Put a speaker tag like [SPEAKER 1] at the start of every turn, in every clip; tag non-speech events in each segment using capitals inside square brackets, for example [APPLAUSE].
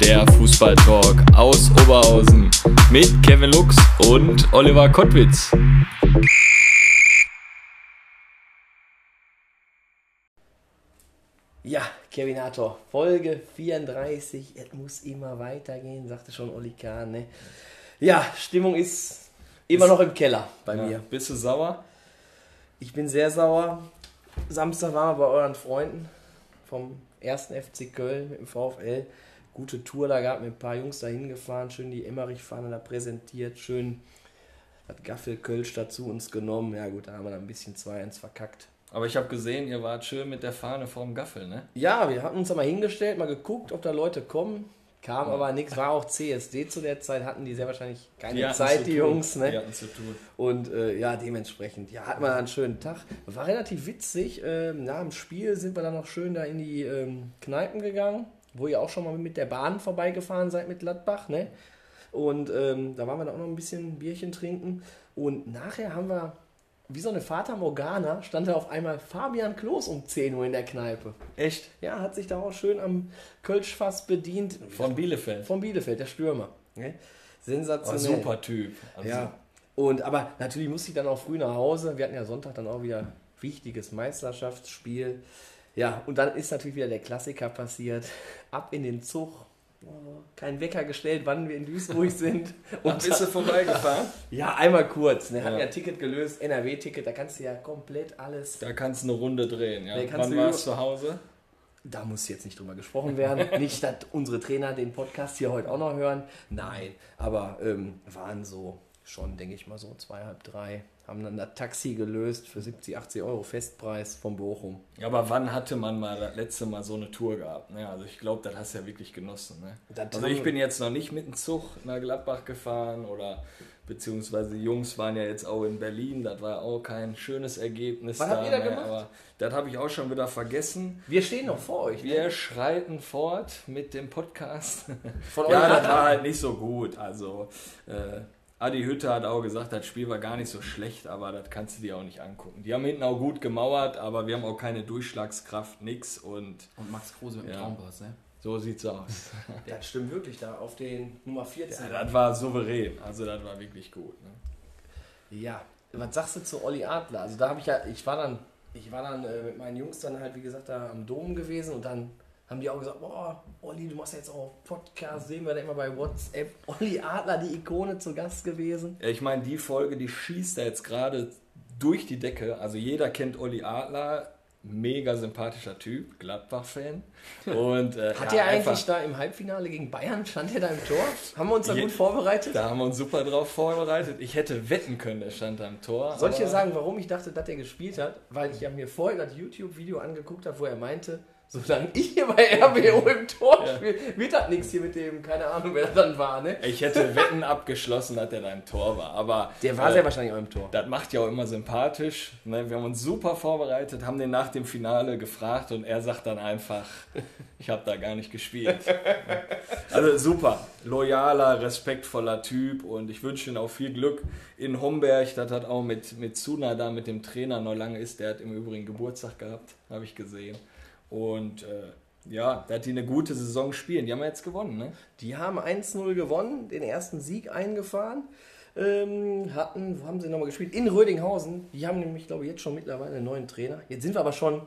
[SPEAKER 1] der Fußballtalk aus Oberhausen mit Kevin Lux und Oliver Kottwitz.
[SPEAKER 2] Ja, Kevinator, Folge 34. Es muss immer weitergehen, sagte schon Olli Kahn. Ne? Ja, Stimmung ist immer noch im Keller bei
[SPEAKER 1] Ja,
[SPEAKER 2] mir.
[SPEAKER 1] bist du sauer?
[SPEAKER 2] Ich bin sehr sauer. Samstag waren wir bei euren Freunden vom 1. FC Köln mit dem VfL. Gute Tour da gehabt, mit ein paar Jungs da hingefahren, schön die Emmerich-Fahne da präsentiert, schön das Gaffel Kölsch dazu uns genommen. Ja gut, da haben wir dann ein bisschen 2-1 verkackt.
[SPEAKER 1] Aber ich habe gesehen, ihr wart schön mit der Fahne vorm Gaffel, ne?
[SPEAKER 2] Ja, wir hatten uns da mal hingestellt, mal geguckt, ob da Leute kommen. Kam aber nichts, war auch CSD zu der Zeit, hatten die sehr wahrscheinlich keine
[SPEAKER 1] Die
[SPEAKER 2] Zeit, die. Jungs.
[SPEAKER 1] Die
[SPEAKER 2] Ne?
[SPEAKER 1] hatten zu tun.
[SPEAKER 2] Und äh, ja, dementsprechend, ja, hatten wir einen schönen Tag. War relativ witzig. Ähm, nach dem Spiel sind wir dann noch schön da in die ähm, Kneipen gegangen, wo ihr auch schon mal mit der Bahn vorbeigefahren seid mit Gladbach. Ne? Und ähm, da waren wir dann auch noch ein bisschen Bierchen trinken. Und nachher haben wir, wie so eine Fata Morgana, stand da auf einmal Fabian Klos um 10 Uhr in der Kneipe.
[SPEAKER 1] Echt?
[SPEAKER 2] Ja, hat sich da auch schön am Kölschfass bedient.
[SPEAKER 1] Von Bielefeld.
[SPEAKER 2] Von Bielefeld, der Stürmer. Ne?
[SPEAKER 1] Oh,
[SPEAKER 2] Sensationell.
[SPEAKER 1] super Typ. Also,
[SPEAKER 2] Ja. Und aber natürlich musste ich dann auch früh nach Hause. Wir hatten ja Sonntag dann auch wieder wichtiges Meisterschaftsspiel. Ja, und dann ist natürlich wieder der Klassiker passiert. Ab in den Zug. Oh, Kein Wecker gestellt, wann wir in Duisburg [LAUGHS] sind.
[SPEAKER 1] Und bist du vorbeigefahren?
[SPEAKER 2] ja, einmal kurz. Ne,
[SPEAKER 1] Ja.
[SPEAKER 2] ja Ticket gelöst, NRW-Ticket, da kannst du ja komplett alles.
[SPEAKER 1] Da kannst du eine Runde drehen, ja. Wann
[SPEAKER 2] du
[SPEAKER 1] warst du zu Hause?
[SPEAKER 2] Da muss jetzt nicht drüber gesprochen werden. [LAUGHS] nicht, dass unsere Trainer den Podcast hier heute auch noch hören. Nein, aber ähm, waren so schon, denke ich mal, so zweieinhalb, drei. Haben dann das Taxi gelöst für 70, 80 Euro Festpreis von Bochum.
[SPEAKER 1] Ja, aber wann hatte man mal das letzte Mal so eine Tour gehabt? Ne? Also ich glaube, das hast du ja wirklich genossen. Ne? Also ich bin jetzt noch nicht mit dem Zug nach Gladbach gefahren oder beziehungsweise die Jungs waren ja jetzt auch in Berlin. Das war auch kein schönes Ergebnis.
[SPEAKER 2] Was habt ihr da
[SPEAKER 1] ne?
[SPEAKER 2] gemacht?
[SPEAKER 1] Aber das habe ich auch schon wieder vergessen.
[SPEAKER 2] Wir stehen noch vor euch.
[SPEAKER 1] Wir schreiten fort mit dem Podcast.
[SPEAKER 2] Von
[SPEAKER 1] ja, das war halt nicht so gut. Also äh, Adi Hütte hat auch gesagt, das Spiel war gar nicht so schlecht, aber das kannst du dir auch nicht angucken. Die haben hinten auch gut gemauert, aber wir haben auch keine Durchschlagskraft, nix und
[SPEAKER 3] Und Max Kruse mit dem
[SPEAKER 1] Ja.
[SPEAKER 3] Traumpass, ne?
[SPEAKER 1] so sieht's aus.
[SPEAKER 2] Ja, [LAUGHS] das stimmt wirklich da auf den Nummer 14.
[SPEAKER 1] Ja, das war souverän, also das war wirklich gut. Ne?
[SPEAKER 2] Ja, was sagst du zu Olli Adler? Also da habe ich ja, ich war dann, ich war dann äh, mit meinen Jungs dann halt, wie gesagt, da am Dom gewesen und dann haben die auch gesagt, boah, Olli, du machst jetzt auch Podcast, sehen wir da immer bei WhatsApp. [LAUGHS] Olli Adler, die Ikone zu Gast gewesen.
[SPEAKER 1] Ja, Ich meine, die Folge, die schießt da jetzt gerade durch die Decke. Also jeder kennt Olli Adler, mega sympathischer Typ, Gladbach-Fan. Und äh,
[SPEAKER 2] Hat
[SPEAKER 1] ja,
[SPEAKER 2] er eigentlich
[SPEAKER 1] einfach-
[SPEAKER 2] da im Halbfinale gegen Bayern, stand er da im Tor? Haben wir uns da
[SPEAKER 1] Je-
[SPEAKER 2] gut vorbereitet?
[SPEAKER 1] Da haben wir uns super drauf vorbereitet. Ich hätte wetten können, der stand am Tor.
[SPEAKER 2] Soll ich dir sagen, warum ich dachte, dass er gespielt hat? Weil ich ja mir vorhin das YouTube-Video angeguckt habe, wo er meinte, solange ich hier bei RBO im Tor
[SPEAKER 1] Ja.
[SPEAKER 2] spiele, wird das nichts hier mit dem, keine Ahnung, wer das dann war, ne?
[SPEAKER 1] Ich hätte Wetten abgeschlossen, dass er da im Tor war. Aber
[SPEAKER 2] Der war
[SPEAKER 1] äh,
[SPEAKER 2] sehr wahrscheinlich auch im Tor.
[SPEAKER 1] Das macht ja auch immer sympathisch. Ne? Wir haben uns super vorbereitet, haben den nach dem Finale gefragt und er sagt dann einfach, [LAUGHS] ich habe da gar nicht gespielt. Also super, loyaler, respektvoller Typ und ich wünsche ihm auch viel Glück in Homberg. Das hat auch mit, mit Suna da, mit dem Trainer noch lange ist. Der hat im Übrigen Geburtstag gehabt, habe ich gesehen. Und äh, ja, da hat die eine gute Saison spielen. Die haben ja jetzt gewonnen, ne?
[SPEAKER 2] Die haben 1-0 gewonnen, den ersten Sieg eingefahren. Ähm, hatten, wo haben sie nochmal gespielt? In Rödinghausen. Die haben nämlich, glaube ich, jetzt schon mittlerweile einen neuen Trainer. Jetzt sind wir aber schon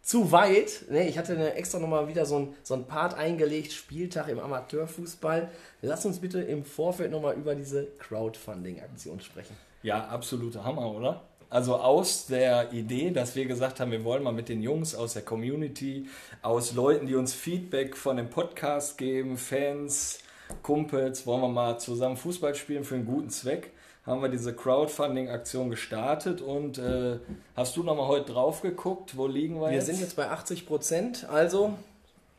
[SPEAKER 2] zu weit. Ne? Ich hatte extra nochmal wieder so ein, so ein Part eingelegt, Spieltag im Amateurfußball. Lass uns bitte im Vorfeld nochmal über diese Crowdfunding-Aktion sprechen.
[SPEAKER 1] Ja, absoluter Hammer, oder? Also aus der Idee, dass wir gesagt haben, wir wollen mal mit den Jungs aus der Community, aus Leuten, die uns Feedback von dem Podcast geben, Fans, Kumpels, wollen wir mal zusammen Fußball spielen für einen guten Zweck, haben wir diese Crowdfunding-Aktion gestartet und äh, hast du nochmal heute drauf geguckt, wo liegen wir,
[SPEAKER 2] Wir
[SPEAKER 1] jetzt?
[SPEAKER 2] sind jetzt bei 80 Prozent. Also,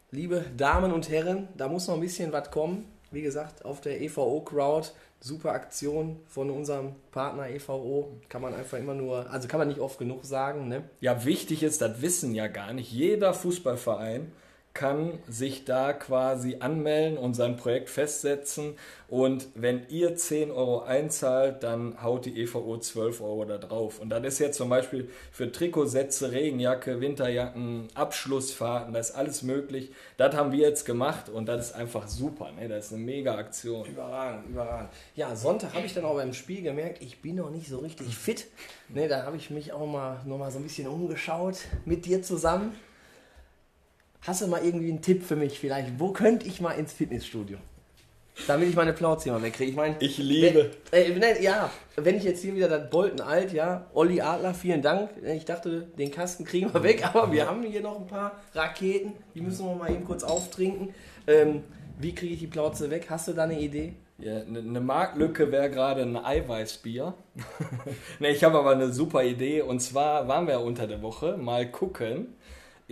[SPEAKER 2] liebe Damen und Herren, da muss noch ein bisschen was kommen. Wie gesagt, auf der EVO Crowd, Super Aktion von unserem Partner EVO. Kann man einfach immer nur, also kann man nicht oft genug sagen, ne?
[SPEAKER 1] Ja, wichtig ist, das wissen ja gar nicht. Jeder Fußballverein kann sich da quasi anmelden und sein Projekt festsetzen. Und wenn ihr 10 Euro einzahlt, dann haut die EVO 12 Euro da drauf. Und das ist jetzt zum Beispiel für Trikotsätze, Regenjacke, Winterjacken, Abschlussfahrten, da ist alles möglich. Das haben wir jetzt gemacht und das ist einfach super. Ne? Das ist eine mega Aktion.
[SPEAKER 2] Überragend, überragend. Ja, Sonntag habe ich dann auch beim Spiel gemerkt, ich bin noch nicht so richtig fit. Ne, da habe ich mich auch mal noch mal so ein bisschen umgeschaut mit dir zusammen. Hast du mal irgendwie einen Tipp für mich vielleicht? Wo könnte ich mal ins Fitnessstudio? Damit ich meine Plauze mal wegkriege. Ich meine,
[SPEAKER 1] Ich liebe.
[SPEAKER 2] Wenn, äh, ja, wenn ich jetzt hier wieder das Bolten alt, ja, Olli Adler, vielen Dank. Ich dachte, den Kasten kriegen wir weg, aber wir haben hier noch ein paar Raketen, die müssen wir mal eben kurz auftrinken. Ähm, wie kriege ich die Plauze weg? Hast du da eine Idee?
[SPEAKER 1] Ja, eine ne Marktlücke wäre gerade ein Eiweißbier. [LAUGHS] ne, ich habe aber eine super Idee. Und zwar waren wir unter der Woche mal gucken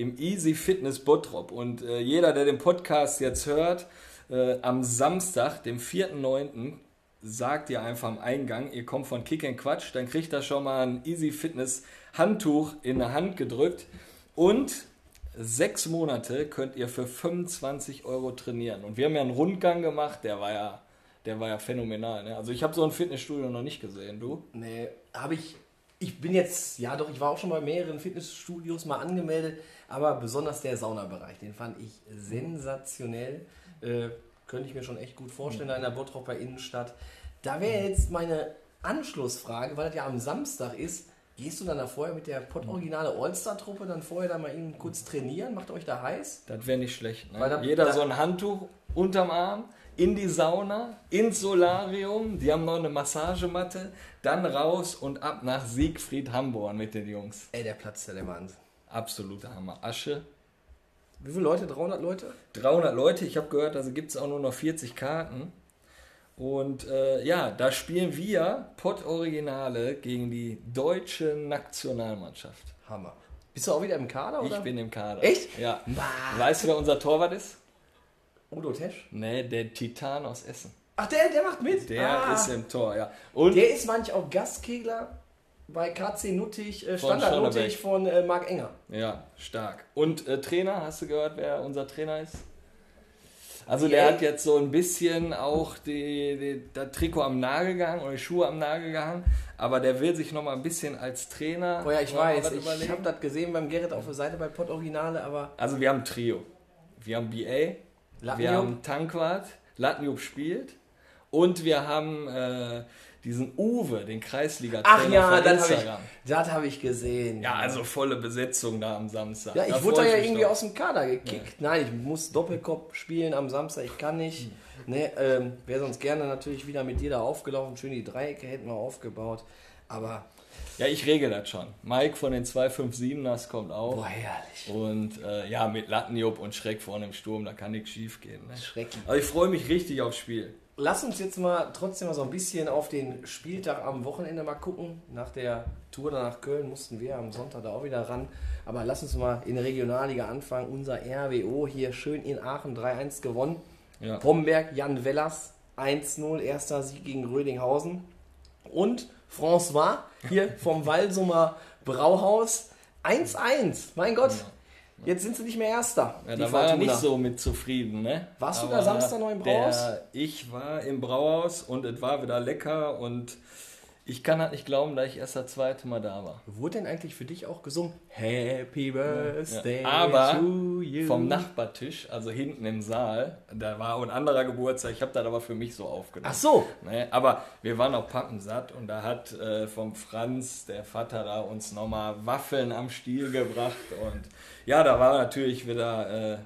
[SPEAKER 1] im Easy Fitness Bottrop. Und äh, jeder, der den Podcast jetzt hört, äh, am Samstag, dem 4.9., sagt ihr einfach am Eingang, ihr kommt von Kick and Quatsch, dann kriegt ihr schon mal ein Easy Fitness Handtuch in der Hand gedrückt und sechs Monate könnt ihr für 25 Euro trainieren. Und wir haben ja einen Rundgang gemacht, der war ja, der war ja phänomenal. Ne? Also ich habe so ein Fitnessstudio noch nicht gesehen, du?
[SPEAKER 2] Nee, habe ich. Ich bin jetzt, ja doch, ich war auch schon bei mehreren Fitnessstudios mal angemeldet, aber besonders der Saunabereich, den fand ich sensationell. Äh, könnte ich mir schon echt gut vorstellen, da in der Bottroper Innenstadt. Da wäre jetzt meine Anschlussfrage, weil das ja am Samstag ist. Gehst du dann da vorher mit der Pott-Originale All-Star-Truppe dann vorher da mal eben kurz trainieren? Macht euch da heiß?
[SPEAKER 1] Das wäre nicht schlecht. Ne?
[SPEAKER 2] Da-
[SPEAKER 1] Jeder
[SPEAKER 2] da-
[SPEAKER 1] so ein Handtuch unterm Arm, in die Sauna, ins Solarium, die haben noch eine Massagematte, dann raus und ab nach Siegfried Hamborn mit den Jungs.
[SPEAKER 2] Ey, der Platz der Wahnsinn.
[SPEAKER 1] Absoluter Hammer. Asche.
[SPEAKER 2] Wie viele Leute? 300 Leute?
[SPEAKER 1] 300 Leute, ich habe gehört, also gibt es auch nur noch 40 Karten. Und äh, ja, da spielen wir Pott Originale gegen die deutsche Nationalmannschaft.
[SPEAKER 2] Hammer. Bist du auch wieder im Kader? Oder?
[SPEAKER 1] Ich bin im Kader.
[SPEAKER 2] Echt?
[SPEAKER 1] Ja.
[SPEAKER 2] Bah.
[SPEAKER 1] Weißt du, wer unser Torwart ist?
[SPEAKER 2] Udo Tesch?
[SPEAKER 1] Nee, der Titan aus Essen.
[SPEAKER 2] Ach, der, der macht mit?
[SPEAKER 1] Der
[SPEAKER 2] Ah.
[SPEAKER 1] ist im Tor, ja. Und
[SPEAKER 2] Der ist manchmal auch Gastkegler bei KC Nuttig, äh, Standard. Nuttig von äh, Marc Enger.
[SPEAKER 1] ja, stark. Und äh, Trainer, hast du gehört, wer unser Trainer ist? Also
[SPEAKER 2] Die
[SPEAKER 1] der hat jetzt so ein bisschen auch die, die, das Trikot am Nagel gehangen oder die Schuhe am Nagel gehangen, aber der will sich noch mal ein bisschen als Trainer
[SPEAKER 2] Oh ja, ich weiß. Ich habe das gesehen beim Gerrit auf der Seite bei Pott Originale, aber
[SPEAKER 1] Also wir haben ein Trio. Wir haben BA, wir
[SPEAKER 2] Lattenjupp?
[SPEAKER 1] haben Tankwart, Lattenjupp spielt und wir haben äh, diesen Uwe, den Kreisliga-Trainer
[SPEAKER 2] Ach ja, das habe ich, hab ich gesehen.
[SPEAKER 1] Ja, also volle Besetzung da am Samstag.
[SPEAKER 2] Ja,
[SPEAKER 1] Da
[SPEAKER 2] ich wurde
[SPEAKER 1] freu
[SPEAKER 2] da ja irgendwie
[SPEAKER 1] drauf.
[SPEAKER 2] aus dem Kader gekickt. Nein, ich muss Doppelkopf spielen am Samstag, ich kann nicht. Ne, ähm, Wäre sonst gerne natürlich wieder mit dir da aufgelaufen. Schön die Dreiecke hätten wir aufgebaut. Aber,
[SPEAKER 1] Ja, ich regel das schon. Mike von den 257ers kommt auch.
[SPEAKER 2] boah, herrlich.
[SPEAKER 1] Und äh, ja, mit Lattenjupp und Schreck vorne im Sturm, da kann nichts schief gehen. Ne?
[SPEAKER 2] Schrecklich.
[SPEAKER 1] Aber ich freue mich richtig aufs Spiel.
[SPEAKER 2] Lass uns jetzt mal trotzdem mal so ein bisschen auf den Spieltag am Wochenende mal gucken. Nach der Tour nach Köln mussten wir am Sonntag da auch wieder ran. Aber lass uns mal in der Regionalliga anfangen. Unser RWO hier schön in Aachen 3-1 gewonnen.
[SPEAKER 1] Ja.
[SPEAKER 2] Pomberg, Jan Wellers 1-0, erster Sieg gegen Rödinghausen. Und François hier vom Walsumer Brauhaus 1-1. Mein Gott, jetzt sind sie nicht mehr Erster.
[SPEAKER 1] Ja,
[SPEAKER 2] die
[SPEAKER 1] da war er nicht so mit zufrieden, ne?
[SPEAKER 2] Warst du da Samstag noch im Brauhaus?
[SPEAKER 1] Der, ich war im Brauhaus und es war wieder lecker und ich kann halt nicht glauben, dass ich erst das zweite Mal da war.
[SPEAKER 2] Wurde denn eigentlich für dich auch gesungen? Happy Birthday
[SPEAKER 1] Ja. Aber
[SPEAKER 2] to you.
[SPEAKER 1] vom Nachbartisch, also hinten im Saal, da war auch ein anderer Geburtstag, ich habe das aber für mich so aufgenommen.
[SPEAKER 2] Ach so.
[SPEAKER 1] Ne, aber wir waren auch pappensatt und da hat äh, vom Franz, der Vater, da uns nochmal Waffeln am Stiel gebracht und ja, da war natürlich wieder äh,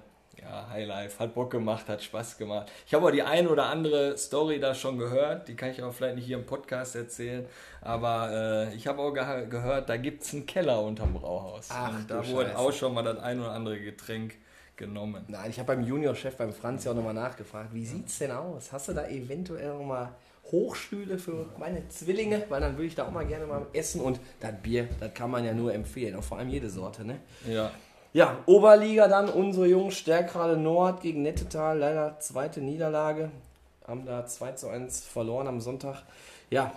[SPEAKER 1] ja, Highlife, hat Bock gemacht, hat Spaß gemacht. Ich habe auch die ein oder andere Story da schon gehört, die kann ich aber vielleicht nicht hier im Podcast erzählen, aber äh, ich habe auch ge gehört, da gibt es einen Keller unterm Brauhaus.
[SPEAKER 2] Ach,
[SPEAKER 1] und da wurde
[SPEAKER 2] Scheiße.
[SPEAKER 1] auch schon mal das ein oder andere Getränk genommen.
[SPEAKER 2] Nein, ich habe beim Juniorchef, beim Franz ja auch nochmal nachgefragt, wie sieht's denn aus? Hast du da eventuell nochmal Hochstühle für meine Zwillinge? Weil dann würde ich da auch mal gerne mal essen und das Bier, das kann man ja nur empfehlen, auch vor allem jede Sorte, ne?
[SPEAKER 1] Ja,
[SPEAKER 2] Ja, Oberliga dann, unsere Jungs, Stärkrade Nord gegen Nettetal, leider zweite Niederlage. haben da 2 zu 1 verloren am Sonntag. Ja,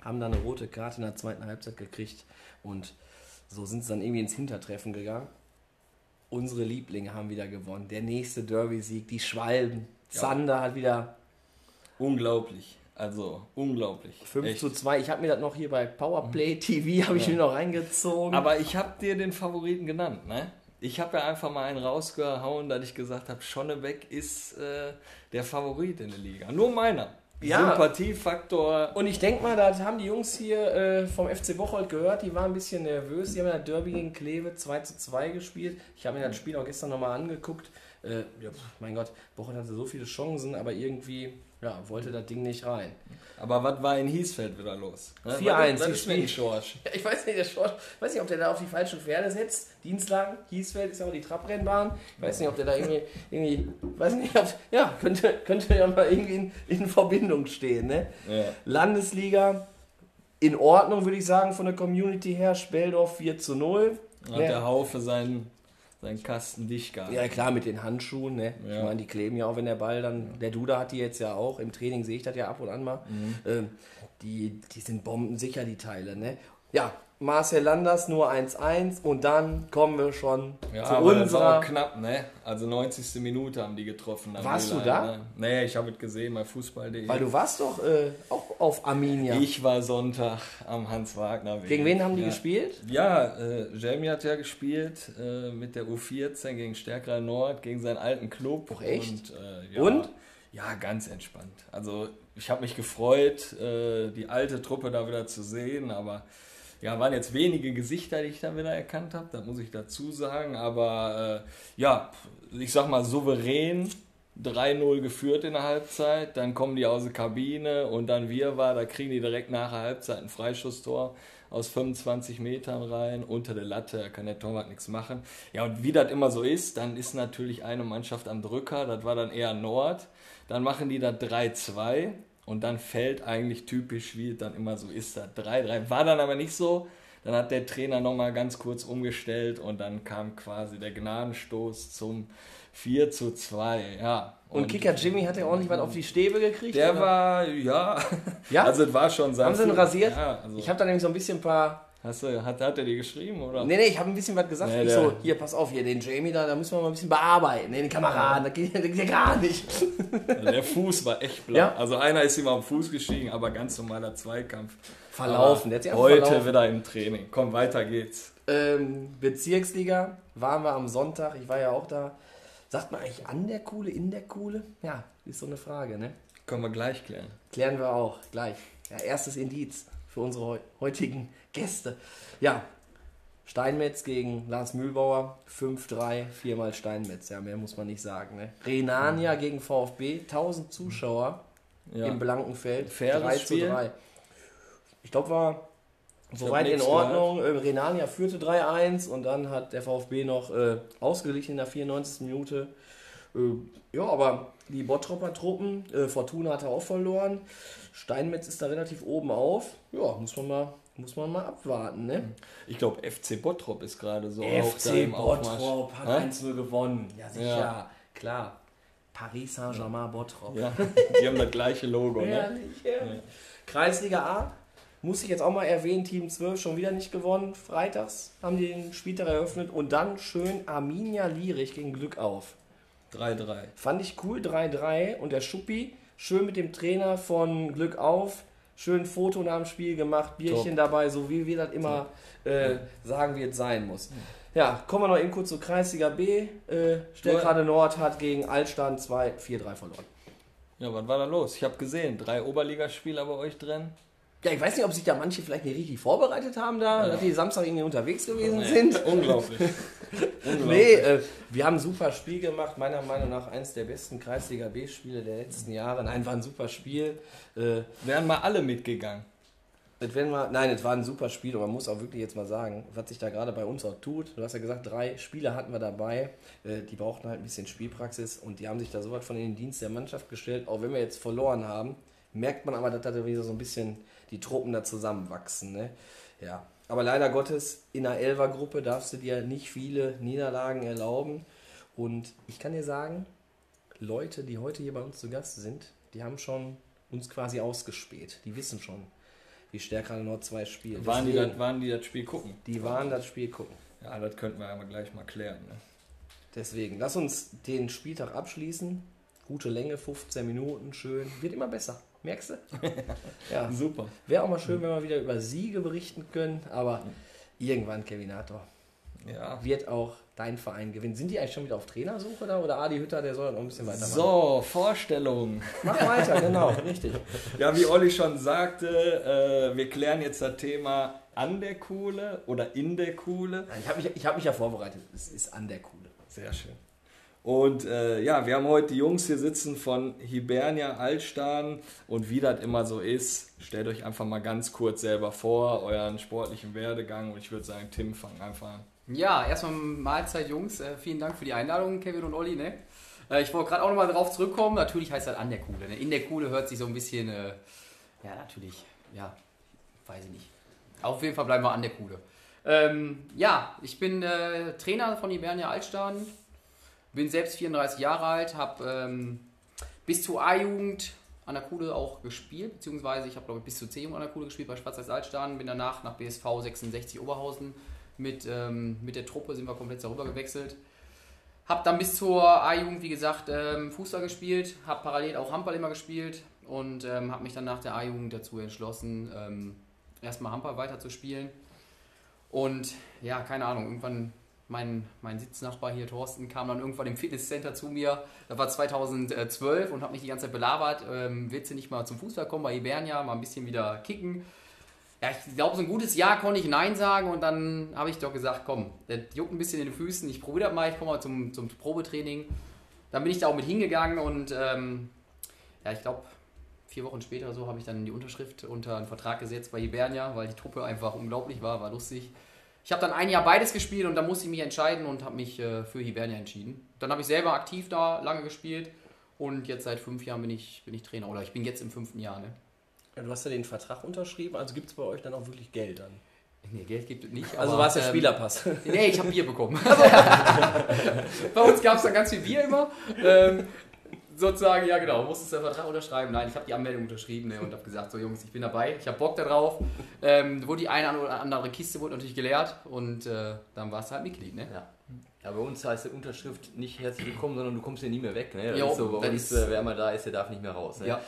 [SPEAKER 2] haben da eine rote Karte in der zweiten Halbzeit gekriegt und so sind sie dann irgendwie ins Hintertreffen gegangen. Unsere Lieblinge haben wieder gewonnen. Der nächste Derby-Sieg, die Schwalben.
[SPEAKER 1] Ja.
[SPEAKER 2] Zander hat wieder
[SPEAKER 1] Unglaublich. Also, unglaublich.
[SPEAKER 2] 5
[SPEAKER 1] Echt.
[SPEAKER 2] zu 2. Ich habe mir das noch hier bei Powerplay TV, habe ich mir noch reingezogen.
[SPEAKER 1] Aber ich habe dir den Favoriten genannt, ne? Ich habe ja einfach mal einen rausgehauen, dass ich gesagt habe, Schonnebeck ist äh, der Favorit in der Liga. Nur meiner.
[SPEAKER 2] Ja.
[SPEAKER 1] Sympathiefaktor.
[SPEAKER 2] Und ich denke mal, das haben die Jungs hier äh, vom FC Bocholt gehört, die waren ein bisschen nervös. Die haben ja Derby gegen Kleve 2 zu 2 gespielt. Ich habe mir das Spiel auch gestern nochmal angeguckt. Äh, ja, mein Gott, Bocholt hatte so viele Chancen, aber irgendwie ja, wollte das Ding nicht rein.
[SPEAKER 1] Aber was war in Hiesfeld wieder los? Ne?
[SPEAKER 2] 4-1,
[SPEAKER 1] Was- was
[SPEAKER 2] die Spiel-
[SPEAKER 1] Schorsch?
[SPEAKER 2] Ja, [LAUGHS] ich weiß nicht, der Schorsch, ich weiß nicht, ob der da auf die falschen Pferde setzt. Dienstlagen, Hiesfeld ist ja auch die Trabrennbahn. Ich weiß nicht, ob der da irgendwie, irgendwie weiß nicht, ob, ja, könnte, könnte ja mal irgendwie in, in Verbindung stehen, ne?
[SPEAKER 1] Ja.
[SPEAKER 2] Landesliga in Ordnung, würde ich sagen, von der Community her. Speldorf 4 zu 0.
[SPEAKER 1] Dann hat
[SPEAKER 2] Ja.
[SPEAKER 1] der Haufe seinen, seinen Kasten dicht gehabt.
[SPEAKER 2] Ja, klar, mit den Handschuhen. Ne? Ich
[SPEAKER 1] Ja.
[SPEAKER 2] meine, die kleben ja auch, wenn der Ball dann. Der Duda hat die jetzt ja auch. Im Training sehe ich das ja ab und an mal.
[SPEAKER 1] Mhm.
[SPEAKER 2] Ähm, die, die sind bombensicher, die Teile. Ne? Ja, Marcel Landers nur 1-1 und dann kommen wir schon
[SPEAKER 1] Ja,
[SPEAKER 2] zu
[SPEAKER 1] aber das war
[SPEAKER 2] unserer.
[SPEAKER 1] auch knapp, ne? Also 90. Minute haben die getroffen.
[SPEAKER 2] Warst du
[SPEAKER 1] Milan,
[SPEAKER 2] da?
[SPEAKER 1] Ne? Nee, ich habe es gesehen bei Fußball.de.
[SPEAKER 2] Weil du warst doch äh, auch auf Arminia.
[SPEAKER 1] Ich war Sonntag am Hans-Wagner-Weg.
[SPEAKER 2] Gegen wen haben die
[SPEAKER 1] ja.
[SPEAKER 2] gespielt?
[SPEAKER 1] Ja, äh, Jamie hat ja gespielt äh, mit der U14 gegen Stärkerer Nord, gegen seinen alten Club.
[SPEAKER 2] Ach, echt?
[SPEAKER 1] Und, äh, ja,
[SPEAKER 2] Und?
[SPEAKER 1] Ja, ganz entspannt. Also ich habe mich gefreut, äh, die alte Truppe da wieder zu sehen, aber ja, waren jetzt wenige Gesichter, die ich dann wieder erkannt habe, das muss ich dazu sagen. Aber äh, ja, ich sag mal souverän 3-0 geführt in der Halbzeit, dann kommen die aus der Kabine und dann wir war, da kriegen die direkt nach der Halbzeit ein Freischusstor aus 25 Metern rein, unter der Latte, da kann der Torwart nichts machen. Ja, und wie das immer so ist, dann ist natürlich eine Mannschaft am Drücker, das war dann eher Nord, dann machen die da 3-2 und dann fällt eigentlich typisch, wie es dann immer so ist, da 3-3. War dann aber nicht so, dann hat der Trainer nochmal ganz kurz umgestellt und dann kam quasi der Gnadenstoß zum 4 zu 2, ja.
[SPEAKER 2] Und, Kicker Jimmy hat ja ordentlich was auf die Stäbe gekriegt.
[SPEAKER 1] Der
[SPEAKER 2] oder?
[SPEAKER 1] war, ja,
[SPEAKER 2] Ja? [LAUGHS]
[SPEAKER 1] also es war schon sein
[SPEAKER 2] Haben sie ihn rasiert?
[SPEAKER 1] Ja, also,
[SPEAKER 2] Ich habe da nämlich so ein bisschen ein paar
[SPEAKER 1] hast du, hat, hat er dir geschrieben, oder?
[SPEAKER 2] Nee, nee, ich habe ein bisschen was gesagt.
[SPEAKER 1] Nee,
[SPEAKER 2] ich so, hier, pass auf, hier, den Jamie da, da müssen wir mal ein bisschen bearbeiten. Nee, den Kameraden, geht, das geht ja gar nicht.
[SPEAKER 1] Also der Fuß war echt blau.
[SPEAKER 2] Ja?
[SPEAKER 1] Also einer ist ihm den Fuß gestiegen, aber ganz normaler Zweikampf.
[SPEAKER 2] Verlaufen, der hat
[SPEAKER 1] Heute
[SPEAKER 2] verlaufen.
[SPEAKER 1] wieder im Training. Komm, weiter geht's.
[SPEAKER 2] Ähm, Bezirksliga waren wir am Sonntag, ich war ja auch da. Sagt man eigentlich an der Kuhle, in der Kuhle? Ja, ist so eine Frage, ne?
[SPEAKER 1] Können wir gleich klären.
[SPEAKER 2] Klären wir auch gleich. Ja, erstes Indiz für unsere heu- heutigen Gäste. Ja, Steinmetz gegen Lars Mühlbauer, 5-3, viermal Steinmetz. Ja, mehr muss man nicht sagen. Ne? Renania gegen VfB, 1000 Zuschauer
[SPEAKER 1] Ja.
[SPEAKER 2] im blanken Feld,
[SPEAKER 1] Faires
[SPEAKER 2] 3 zu
[SPEAKER 1] Spiel.
[SPEAKER 2] 3. Ich glaube, war
[SPEAKER 1] Ich
[SPEAKER 2] soweit in Ordnung. Äh, Renania führte 3-1 und dann hat der VfB noch äh, ausgeglichen in der 94. Minute. Äh, ja, aber die Bottropper Truppen, äh, Fortuna hat er auch verloren. Steinmetz ist da relativ oben auf. Ja, muss man mal, muss man mal abwarten, ne?
[SPEAKER 1] Ich glaube, FC Bottrop ist gerade so
[SPEAKER 2] FC
[SPEAKER 1] Aufmarsch.
[SPEAKER 2] Bottrop hat
[SPEAKER 1] Hä?
[SPEAKER 2] 1-0 gewonnen. Ja, sicher.
[SPEAKER 1] Ja.
[SPEAKER 2] Klar. Paris Saint-Germain Bottrop.
[SPEAKER 1] Ja, [LAUGHS] die haben das gleiche Logo, ne?
[SPEAKER 2] Herrlich, herrlich. Kreisliga A, muss ich jetzt auch mal erwähnen, Team 12 schon wieder nicht gewonnen. Freitags haben die den Spieltag eröffnet und dann schön Arminia Lierich gegen Glück auf.
[SPEAKER 1] 3-3.
[SPEAKER 2] Fand ich cool, 3-3 und der Schuppi schön mit dem Trainer von Glück auf, schön Foto nach dem Spiel gemacht, Bierchen dabei, so wie wir das immer äh, sagen, wie es sein muss. Ja, kommen wir noch eben kurz zur Kreisliga B. Äh, Stellgrade Nord hat gegen Altstadt 2 4-3 verloren.
[SPEAKER 1] Ja, was war da los? Ich habe gesehen, drei Oberligaspieler bei euch drin.
[SPEAKER 2] Ja, ich weiß nicht, ob sich da manche vielleicht nicht richtig vorbereitet haben da, dass die Samstag irgendwie unterwegs gewesen sind. [LAUGHS] [LAUGHS]
[SPEAKER 1] Unglaublich.
[SPEAKER 2] Nee, äh, wir haben ein super Spiel gemacht. Meiner Meinung nach eins der besten Kreisliga B-Spiele der letzten Jahre. Nein, war ein super Spiel. Äh,
[SPEAKER 1] Wären mal alle mitgegangen.
[SPEAKER 2] das werden wir, nein, es war ein super Spiel und man muss auch wirklich jetzt mal sagen, was sich da gerade bei uns auch tut. Du hast ja gesagt, drei Spieler hatten wir dabei. Äh, die brauchten halt ein bisschen Spielpraxis und die haben sich da so weit von in den Dienst der Mannschaft gestellt. Auch wenn wir jetzt verloren haben, merkt man aber, dass da wieder so ein bisschen die Truppen da zusammenwachsen. Ne? Ja, aber leider Gottes, in einer Elfer-Gruppe darfst du dir nicht viele Niederlagen erlauben. Und ich kann dir sagen, Leute, die heute hier bei uns zu Gast sind, Die haben schon uns quasi ausgespäht. Die wissen schon, wie Stärker Nord 2 spielt.
[SPEAKER 1] Waren die, das, waren die das Spiel gucken?
[SPEAKER 2] die waren das Spiel gucken.
[SPEAKER 1] Ja, das könnten wir aber gleich mal klären. Ne?
[SPEAKER 2] Deswegen, lass uns den Spieltag abschließen. Gute Länge, 15 Minuten, schön. Wird immer besser. Merkst du? [LAUGHS] ja.
[SPEAKER 1] Super.
[SPEAKER 2] Wäre auch mal schön, wenn wir wieder über Siege berichten können. Aber irgendwann, Kevinator,
[SPEAKER 1] Ja.
[SPEAKER 2] wird auch dein Verein gewinnen. Sind die eigentlich schon wieder auf Trainersuche da? Oder Adi Hütter, der soll noch ein bisschen weitermachen?
[SPEAKER 1] So, Vorstellung.
[SPEAKER 2] Mach weiter, genau, [LAUGHS] richtig.
[SPEAKER 1] Ja, wie Olli schon sagte, äh, wir klären jetzt das Thema an der Kuhle oder in der Kuhle.
[SPEAKER 2] Nein, Ich habe mich, ich hab mich ja vorbereitet. Es ist an der Kuhle.
[SPEAKER 1] Sehr schön. Und äh, ja, wir haben heute die Jungs hier sitzen von Hibernia Altstaden und wie das immer so ist, stellt euch einfach mal ganz kurz selber vor, euren sportlichen Werdegang und ich würde sagen, Tim, fang einfach an.
[SPEAKER 3] Ja, erstmal Mahlzeit, Jungs. Äh, vielen Dank für die Einladung, Kevin und Olli. Ne? Äh, ich wollte gerade auch nochmal drauf zurückkommen. Natürlich heißt das an der Kuhle. Ne? In der Kuhle hört sich so ein bisschen, äh, ja, natürlich, ja, weiß ich nicht. Auf jeden Fall bleiben wir an der Kuhle. Ähm, ja, ich bin äh, Trainer von Ibernia Altstaden. Bin selbst 34 Jahre alt, habe ähm, bis zur A-Jugend an der Kuhle auch gespielt, beziehungsweise ich habe glaube ich bis zur C-Jugend an der Kuhle gespielt bei Schwarz-Weiß Altstaden, bin danach nach BSV 66 Oberhausen mit, ähm, mit der Truppe sind wir komplett darüber gewechselt. Hab dann bis zur A-Jugend, wie gesagt, ähm, Fußball gespielt, habe parallel auch Handball immer gespielt und ähm, habe mich dann nach der A-Jugend dazu entschlossen, ähm, erstmal Handball weiterzuspielen. Und ja, keine Ahnung, irgendwann mein, mein Sitznachbar hier, Thorsten, kam dann irgendwann im Fitnesscenter zu mir. Das war 2012 und hat mich die ganze Zeit belabert. Ähm, willst du nicht mal zum Fußball kommen bei Ibernia, mal ein bisschen wieder kicken? Ja, ich glaube, so ein gutes Jahr konnte ich Nein sagen und dann habe ich doch gesagt, komm, das juckt ein bisschen in den Füßen, ich probiere das mal, ich komme mal zum, zum Probetraining. Dann bin ich da auch mit hingegangen und ähm, ja, ich glaube, vier Wochen später so habe ich dann die Unterschrift unter einen Vertrag gesetzt bei Hibernia, weil die Truppe einfach unglaublich war, war lustig. Ich habe dann ein Jahr beides gespielt und da musste ich mich entscheiden und habe mich äh, für Hibernia entschieden. Dann habe ich selber aktiv da lange gespielt und jetzt seit fünf Jahren bin ich, bin ich Trainer oder ich bin jetzt im fünften Jahr. Ne?
[SPEAKER 2] Ja, du hast ja den Vertrag unterschrieben, also gibt es bei euch dann auch wirklich Geld dann?
[SPEAKER 3] Nee, Geld gibt es nicht.
[SPEAKER 2] Also war es der
[SPEAKER 3] ähm,
[SPEAKER 2] Spielerpass.
[SPEAKER 3] Nee, ich habe Bier bekommen. [LAUGHS] [LAUGHS] Bei uns gab es dann ganz viel Bier immer. Ähm, sozusagen, ja genau, musstest den Vertrag unterschreiben. Nein, ich habe die Anmeldung unterschrieben ne, und habe gesagt, so Jungs, ich bin dabei, ich habe Bock darauf. Ähm, wurde die eine oder andere Kiste wurde natürlich geleert und äh, dann war es halt Mitglied. Ne?
[SPEAKER 4] Ja. ja, bei uns heißt die Unterschrift nicht herzlich willkommen, sondern du kommst hier nie mehr weg. Ne? Das
[SPEAKER 3] Jo,
[SPEAKER 4] ist so, bei uns,
[SPEAKER 3] ist-
[SPEAKER 4] äh, wer mal da ist, der darf nicht mehr raus. Ne?
[SPEAKER 3] Ja.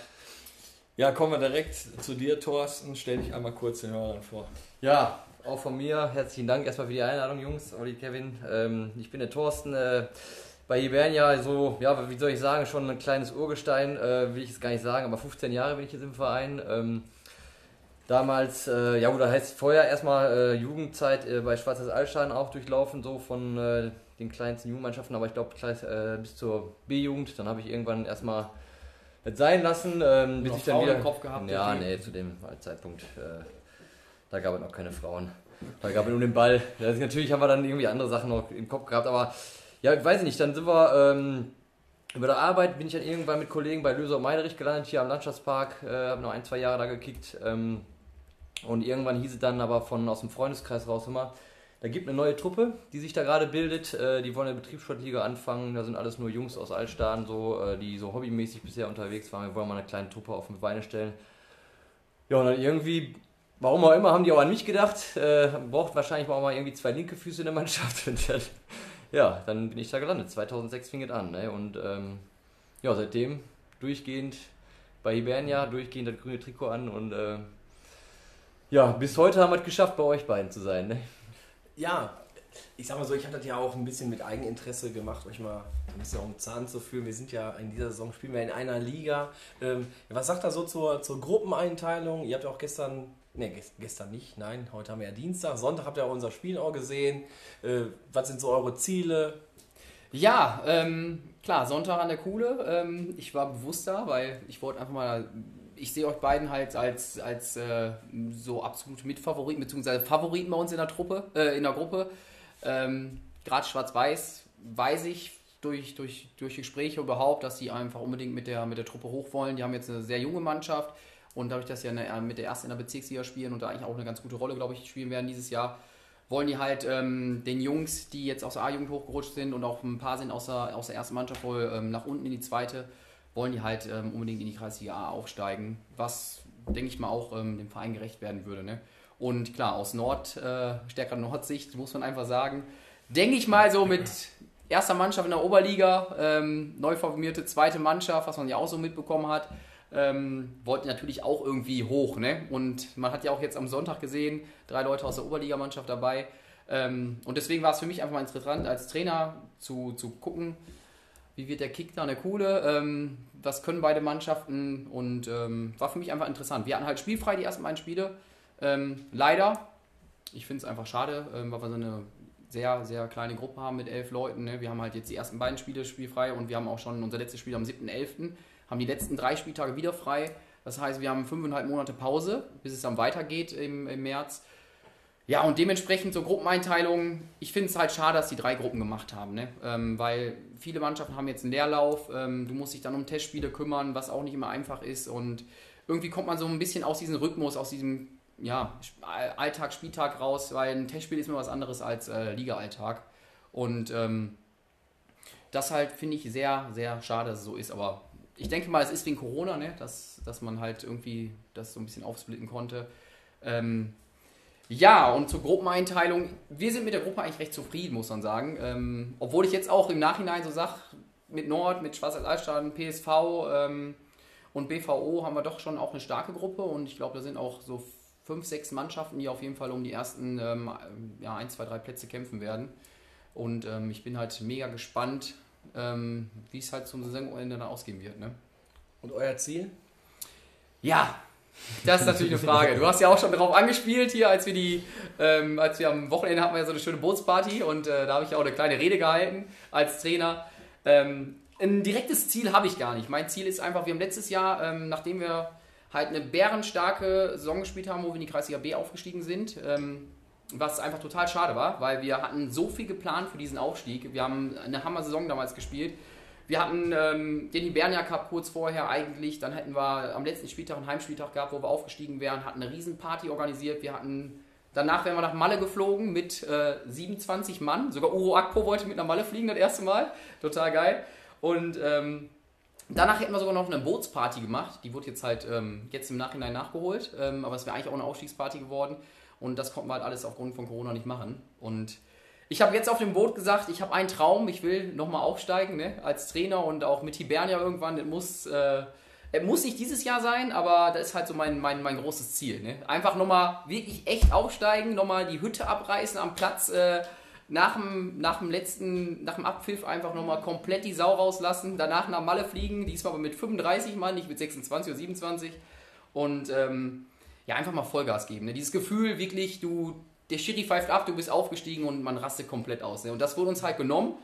[SPEAKER 1] Ja, kommen wir direkt zu dir, Thorsten. Stell dich einmal kurz den Hörern vor.
[SPEAKER 4] Ja, auch von mir herzlichen Dank erstmal für die Einladung, Jungs, Olli, Kevin. Ähm, ich bin der Thorsten. Äh, bei Hibernia, so, ja, wie soll ich sagen, schon ein kleines Urgestein, äh, will ich es gar nicht sagen, aber 15 Jahre bin ich jetzt im Verein. Ähm, damals, äh, ja, oder heißt vorher erstmal äh, Jugendzeit äh, bei Schwarzes Altstein auch durchlaufen, so von äh, den kleinsten Jugendmannschaften, aber ich glaube äh, bis zur B-Jugend. Dann habe ich irgendwann erstmal sein lassen, ähm, bis ich dann
[SPEAKER 3] Frauen
[SPEAKER 4] wieder.
[SPEAKER 3] im Kopf gehabt,
[SPEAKER 4] Ja, nee, zu dem Zeitpunkt. Da gab es noch keine Frauen. Da gab es nur den Ball. Natürlich haben wir dann irgendwie andere Sachen noch im Kopf gehabt, aber ja, ich weiß nicht, dann sind wir ähm, über der Arbeit, bin ich dann irgendwann mit Kollegen bei Löser und Meiderich gelandet, hier am Landschaftspark, äh, habe noch ein, zwei Jahre da gekickt. Ähm, und irgendwann hieß es dann aber von aus dem Freundeskreis raus immer, da gibt eine neue Truppe, die sich da gerade bildet. Äh, die wollen eine Betriebssportliga anfangen. Da sind alles nur Jungs aus Altstaden, so, äh, die so hobbymäßig bisher unterwegs waren. Wir wollen mal eine kleine Truppe auf die Beine stellen. Ja, und dann irgendwie, warum auch immer, haben die auch an mich gedacht. Äh, braucht wahrscheinlich auch mal irgendwie zwei linke Füße in der Mannschaft. [LAUGHS] Und dann, ja, dann bin ich da gelandet. 2006 fing es an. Ne? Und ähm, ja, seitdem durchgehend bei Hibernia, durchgehend das grüne Trikot an. Und äh, ja, bis heute haben wir es geschafft, bei euch beiden zu sein. Ne?
[SPEAKER 2] Ja, ich sag mal so, ich habe das ja auch ein bisschen mit Eigeninteresse gemacht, euch mal ein bisschen auf den Zahn zu führen. Wir sind ja in dieser Saison, spielen wir in einer Liga. Ähm, was sagt er so zur, zur Gruppeneinteilung? Ihr habt ja auch gestern, ne, gestern nicht, nein, heute haben wir ja Dienstag. Sonntag habt ihr auch unser Spiel auch gesehen. Äh, was sind so eure Ziele?
[SPEAKER 3] Ja, ähm, klar, Sonntag an der Kuhle. Ähm, ich war bewusst da, weil ich wollte einfach mal. Ich sehe euch beiden halt als, als äh, so absolute Mitfavoriten, beziehungsweise Favoriten bei uns in der Truppe, äh, in der Gruppe. Ähm, Gerade Schwarz-Weiß weiß ich durch, durch, durch Gespräche überhaupt, dass sie einfach unbedingt mit der, mit der Truppe hoch wollen. Die haben jetzt eine sehr junge Mannschaft und dadurch, dass sie ja eine, mit der ersten in der Bezirksliga spielen und da eigentlich auch eine ganz gute Rolle, glaube ich, spielen werden dieses Jahr, wollen die halt ähm, den Jungs, die jetzt aus der A-Jugend hochgerutscht sind und auch ein paar sind aus der, aus der ersten Mannschaft wohl ähm, nach unten in die zweite, wollen die halt ähm, unbedingt in die Kreisliga A aufsteigen, was, denke ich mal, auch ähm, dem Verein gerecht werden würde. Ne? Und klar, aus Nord, äh, stärkerer Nordsicht, muss man einfach sagen, denke ich mal so mit erster Mannschaft in der Oberliga, ähm, neu formierte zweite Mannschaft, was man ja auch so mitbekommen hat, ähm, wollten natürlich auch irgendwie hoch. Ne? Und man hat ja auch jetzt am Sonntag gesehen, drei Leute aus der Oberligamannschaft dabei. Ähm, und deswegen war es für mich einfach mal interessant, als Trainer zu, zu gucken, wie wird der Kick da eine coole, ähm, was können beide Mannschaften und ähm, war für mich einfach interessant. Wir hatten halt spielfrei die ersten beiden Spiele. Ähm, leider, ich finde es einfach schade, ähm, weil wir so eine sehr, sehr kleine Gruppe haben mit elf Leuten. Ne? Wir haben halt jetzt die ersten beiden Spiele spielfrei und wir haben auch schon unser letztes Spiel am 7.11., haben die letzten drei Spieltage wieder frei. Das heißt, wir haben fünfeinhalb Monate Pause, bis es dann weitergeht im, im März. Ja, und dementsprechend so Gruppeneinteilungen, ich finde es halt schade, dass die drei Gruppen gemacht haben, ne? Ähm, weil viele Mannschaften haben jetzt einen Leerlauf, ähm, du musst dich dann um Testspiele kümmern, was auch nicht immer einfach ist und irgendwie kommt man so ein bisschen aus diesem Rhythmus, aus diesem ja, Alltag, Spieltag raus, weil ein Testspiel ist immer was anderes als äh, Liga-Alltag und ähm, das halt finde ich sehr, sehr schade, dass es so ist, aber ich denke mal, es ist wegen Corona, ne? dass, dass man halt irgendwie das so ein bisschen aufsplitten konnte. Ähm, ja, und zur Gruppeneinteilung. Wir sind mit der Gruppe eigentlich recht zufrieden, muss man sagen. Ähm, obwohl ich jetzt auch im Nachhinein so sage, mit Nord, mit Schwarz-Altstadt, PSV ähm, und BVO haben wir doch schon auch eine starke Gruppe. Und ich glaube, da sind auch so fünf, sechs Mannschaften, die auf jeden Fall um die ersten ähm, ja, ein, zwei, drei Plätze kämpfen werden. Und ähm, ich bin halt mega gespannt, ähm, wie es halt zum Saisonende dann ausgehen wird. Ne?
[SPEAKER 2] Und euer Ziel?
[SPEAKER 3] Ja, das ist natürlich eine Frage. Du hast ja auch schon darauf angespielt hier, als wir die, ähm, als wir am Wochenende hatten wir ja so eine schöne Bootsparty und äh, da habe ich ja auch eine kleine Rede gehalten als Trainer. Ähm, ein direktes Ziel habe ich gar nicht. Mein Ziel ist einfach, wir haben letztes Jahr, ähm, nachdem wir halt eine bärenstarke Saison gespielt haben, wo wir in die Kreisliga B aufgestiegen sind, ähm, was einfach total schade war, weil wir hatten so viel geplant für diesen Aufstieg. Wir haben eine Hammer-Saison damals gespielt. Wir hatten ähm, den Hibernia Cup kurz vorher eigentlich, dann hätten wir am letzten Spieltag einen Heimspieltag gehabt, wo wir aufgestiegen wären, hatten eine Riesenparty organisiert. Wir hatten danach wären wir nach Malle geflogen mit äh, 27 Mann. Sogar Uro Akpo wollte mit nach Malle fliegen das erste Mal. Total geil. Und ähm, danach hätten wir sogar noch eine Bootsparty gemacht. Die wurde jetzt halt ähm, jetzt im Nachhinein nachgeholt. Ähm, aber es wäre eigentlich auch eine Aufstiegsparty geworden. Und das konnten wir halt alles aufgrund von Corona nicht machen. Und ich habe jetzt auf dem Boot gesagt, ich habe einen Traum, ich will nochmal aufsteigen, ne? als Trainer und auch mit Hibernia irgendwann. Das muss, äh, es muss nicht dieses Jahr sein, aber das ist halt so mein, mein, mein großes Ziel. Ne? Einfach nochmal wirklich echt aufsteigen, nochmal die Hütte abreißen am Platz. Äh, nach dem, nach dem letzten, nach dem Abpfiff einfach nochmal komplett die Sau rauslassen, danach nach Malle fliegen, diesmal aber mit 35 Mann, nicht mit 26 oder 27 und ähm, ja, einfach mal Vollgas geben. Ne? Dieses Gefühl wirklich, du, der Schiri pfeift ab, du bist aufgestiegen und man rastet komplett aus. Ne? Und das wurde uns halt genommen.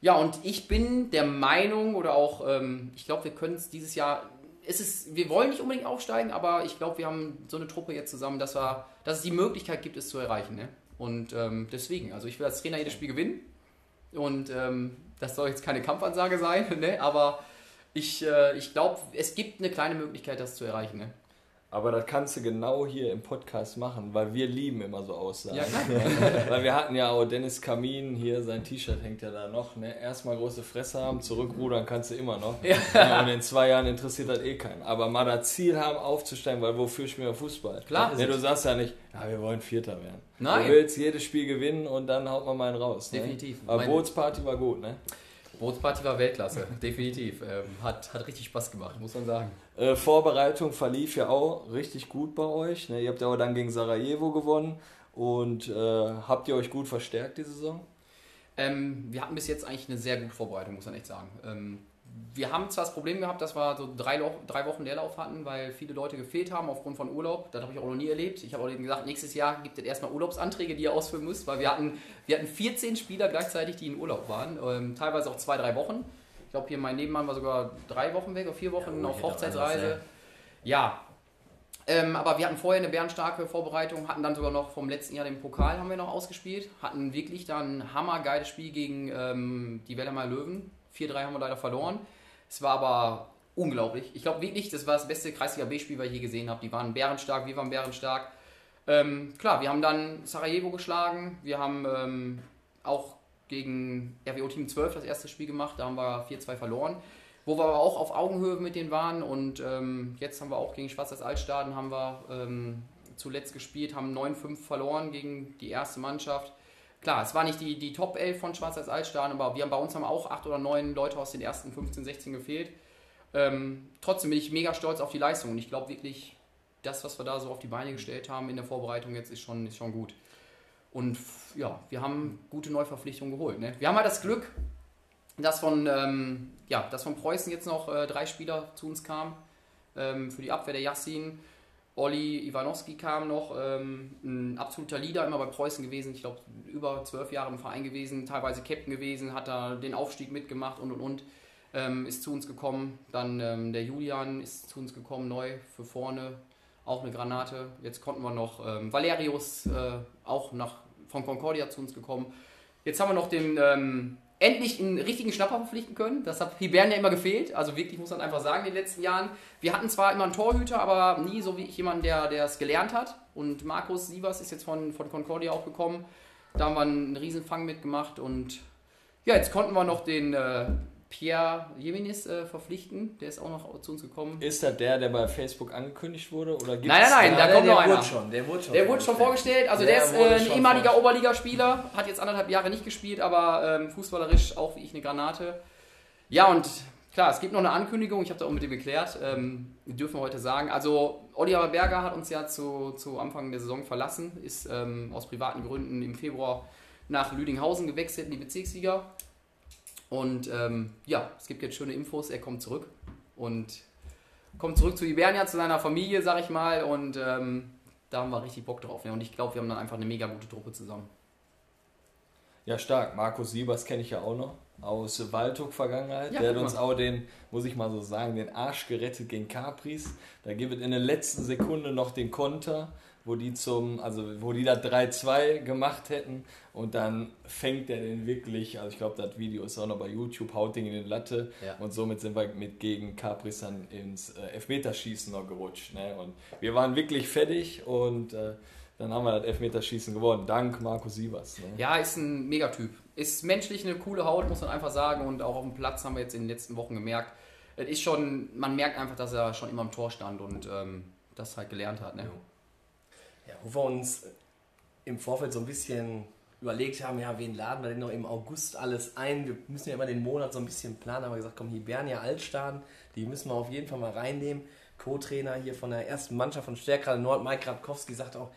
[SPEAKER 3] Ja, und ich bin der Meinung oder auch, ähm, ich glaube, wir können es dieses Jahr, es ist, wir wollen nicht unbedingt aufsteigen, aber ich glaube, wir haben so eine Truppe jetzt zusammen, dass, wir, dass es die Möglichkeit gibt, es zu erreichen. Ne? Und ähm, deswegen, also ich will als Trainer jedes Spiel gewinnen. Und ähm, das soll jetzt keine Kampfansage sein, [LAUGHS] ne? aber ich, äh, ich glaube, es gibt eine kleine Möglichkeit, das zu erreichen. Ne?
[SPEAKER 1] Aber das kannst du genau hier im Podcast machen, weil wir lieben immer so Aussagen.
[SPEAKER 3] Ja, [LAUGHS]
[SPEAKER 1] weil wir hatten ja auch Dennis Kamin, hier sein T-Shirt hängt ja da noch. Ne? Erstmal große Fresse haben, zurückrudern kannst du immer noch. Ja. Und in zwei Jahren interessiert das eh keinen. Aber mal das Ziel haben, aufzusteigen, weil wofür spielen wir Fußball?
[SPEAKER 3] Klar.
[SPEAKER 1] Ne, du sagst ja nicht, ja, wir wollen Vierter werden.
[SPEAKER 3] Nein.
[SPEAKER 1] Du willst jedes Spiel gewinnen und dann haut man mal einen raus. Ne?
[SPEAKER 3] Definitiv.
[SPEAKER 1] Aber Bootsparty war gut, ne?
[SPEAKER 3] Bootsparty war Weltklasse, [LAUGHS] definitiv. Ähm, hat, hat richtig Spaß gemacht, muss man sagen.
[SPEAKER 1] Äh, Vorbereitung verlief ja auch richtig gut bei euch. Ne? Ihr habt ja auch dann gegen Sarajevo gewonnen. Und äh, habt ihr euch gut verstärkt die Saison?
[SPEAKER 3] Ähm, wir hatten bis jetzt eigentlich eine sehr gute Vorbereitung, muss man echt sagen. Ähm, wir haben zwar das Problem gehabt, dass wir so drei, drei Wochen Leerlauf hatten, weil viele Leute gefehlt haben aufgrund von Urlaub. Das habe ich auch noch nie erlebt. Ich habe auch eben gesagt, nächstes Jahr gibt es erstmal Urlaubsanträge, die ihr ausfüllen müsst, weil wir hatten, wir hatten 14 Spieler gleichzeitig, die in Urlaub waren. Ähm, teilweise auch zwei, drei Wochen. Ich glaube, hier mein Nebenmann war sogar drei Wochen weg oder vier Wochen
[SPEAKER 4] Ja,
[SPEAKER 3] auf
[SPEAKER 4] hätte auch
[SPEAKER 3] Hochzeitsreise.
[SPEAKER 4] anders,
[SPEAKER 3] Ja. Ähm, aber wir hatten vorher eine bärenstarke Vorbereitung, hatten dann sogar noch vom letzten Jahr den Pokal haben wir noch ausgespielt, hatten wirklich dann ein hammergeiles Spiel gegen ähm, die Wellermeier Löwen. 4-3 haben wir leider verloren. Es war aber unglaublich. Ich glaube wirklich, das war das beste Kreisliga B-Spiel, was ich je gesehen habe. Die waren bärenstark, wir waren bärenstark. Ähm, klar, wir haben dann Sarajevo geschlagen, wir haben ähm, auch gegen RWO Team 12 das erste Spiel gemacht, da haben wir 4-2 verloren. wo wir aber auch auf Augenhöhe mit denen waren. Und ähm, jetzt haben wir auch gegen Schwarzes Altstaden haben wir ähm, zuletzt gespielt, haben 9-5 verloren gegen die erste Mannschaft. Klar, es war nicht die, die Top 11 von Schwarzes Altstaden, aber wir haben bei uns haben auch 8 oder 9 Leute aus den ersten 15, 16 gefehlt. Ähm, trotzdem bin ich mega stolz auf die Leistung und ich glaube wirklich, das, was wir da so auf die Beine gestellt haben in der Vorbereitung jetzt, ist schon, ist schon gut. Und ja, wir haben gute Neuverpflichtungen geholt. Ne? Wir haben halt das Glück, dass von, ähm, ja, dass von Preußen jetzt noch äh, drei Spieler zu uns kamen. Ähm, für die Abwehr der Yassin. Olli Iwanowski kam noch, ähm, ein absoluter Leader, immer bei Preußen gewesen, ich glaube über zwölf Jahre im Verein gewesen, teilweise Captain gewesen, hat da den Aufstieg mitgemacht und und und, ähm, ist zu uns gekommen. Dann ähm, der Julian ist zu uns gekommen, neu für vorne, auch eine Granate. Jetzt konnten wir noch ähm, Valerius, äh, auch nach, von Concordia zu uns gekommen. Jetzt haben wir noch den ähm, endlich einen richtigen Schnapper verpflichten können. Das hat Hibern ja immer gefehlt. Also wirklich muss man einfach sagen, in den letzten Jahren. Wir hatten zwar immer einen Torhüter, aber nie so wie ich jemanden, der es gelernt hat. Und Markus Sievers ist jetzt von, von Concordia auch gekommen. Da haben wir einen Riesenfang mitgemacht und ja, jetzt konnten wir noch den äh, Pierre Jeminis äh, verpflichten. Der ist auch noch zu uns gekommen.
[SPEAKER 1] Ist das der, der bei Facebook angekündigt wurde? Oder gibt's
[SPEAKER 3] Nein, nein, nein,
[SPEAKER 1] da
[SPEAKER 3] da kommt noch
[SPEAKER 2] der
[SPEAKER 3] einer.
[SPEAKER 2] wurde schon, der wurde schon.
[SPEAKER 3] Der wurde schon vorgestellt, also der,
[SPEAKER 2] Der
[SPEAKER 3] ist äh, ein ehemaliger. Oberligaspieler, hat jetzt anderthalb Jahre nicht gespielt, aber ähm, fußballerisch auch wie ich eine Granate. Ja, und klar, es gibt noch eine Ankündigung, ich habe da auch mit ihm geklärt, ähm, dürfen wir heute sagen. Also, Oliver Berger hat uns ja zu, zu Anfang der Saison verlassen, ist ähm, aus privaten Gründen im Februar nach Lüdinghausen gewechselt in die Bezirksliga. Und ähm, ja, es gibt jetzt schöne Infos, er kommt zurück und kommt zurück zu Ibernia, zu seiner Familie, sag ich mal, und ähm, da haben wir richtig Bock drauf. Ne? Und ich glaube, wir haben dann einfach eine mega gute Truppe zusammen.
[SPEAKER 1] Ja, stark. Markus Siebers kenne ich ja auch noch aus Waldhoek-Vergangenheit.
[SPEAKER 3] Ja,
[SPEAKER 1] der hat uns auch den, muss ich mal so sagen, den Arsch gerettet gegen Capris. Da gibt es in der letzten Sekunde noch den Konter, wo die zum, also wo die da 3-2 gemacht hätten und dann fängt er den wirklich, also ich glaube, das Video ist auch noch bei YouTube, haut den in die Latte
[SPEAKER 4] Ja.
[SPEAKER 1] und somit sind wir mit gegen Capris dann ins äh, Elfmeterschießen noch gerutscht. Ne? Und wir waren wirklich fertig und äh, dann haben wir das Elfmeterschießen gewonnen. Dank Markus Siebers. Ne?
[SPEAKER 3] Ja, ist ein Megatyp. Ist menschlich eine coole Haut, muss man einfach sagen. Und auch auf dem Platz haben wir jetzt in den letzten Wochen gemerkt. Es ist schon, man merkt einfach, dass er schon immer im Tor stand und ähm, das halt gelernt hat. Ne?
[SPEAKER 2] Ja, wo wir uns im Vorfeld so ein bisschen überlegt haben, ja, wen laden wir denn noch im August alles ein? Wir müssen ja immer den Monat so ein bisschen planen, haben wir gesagt, komm, Hibernia Altstaden, die müssen wir auf jeden Fall mal reinnehmen. Co-Trainer hier von der ersten Mannschaft von Stärkrade Nord, Mike Radkowski, sagt auch,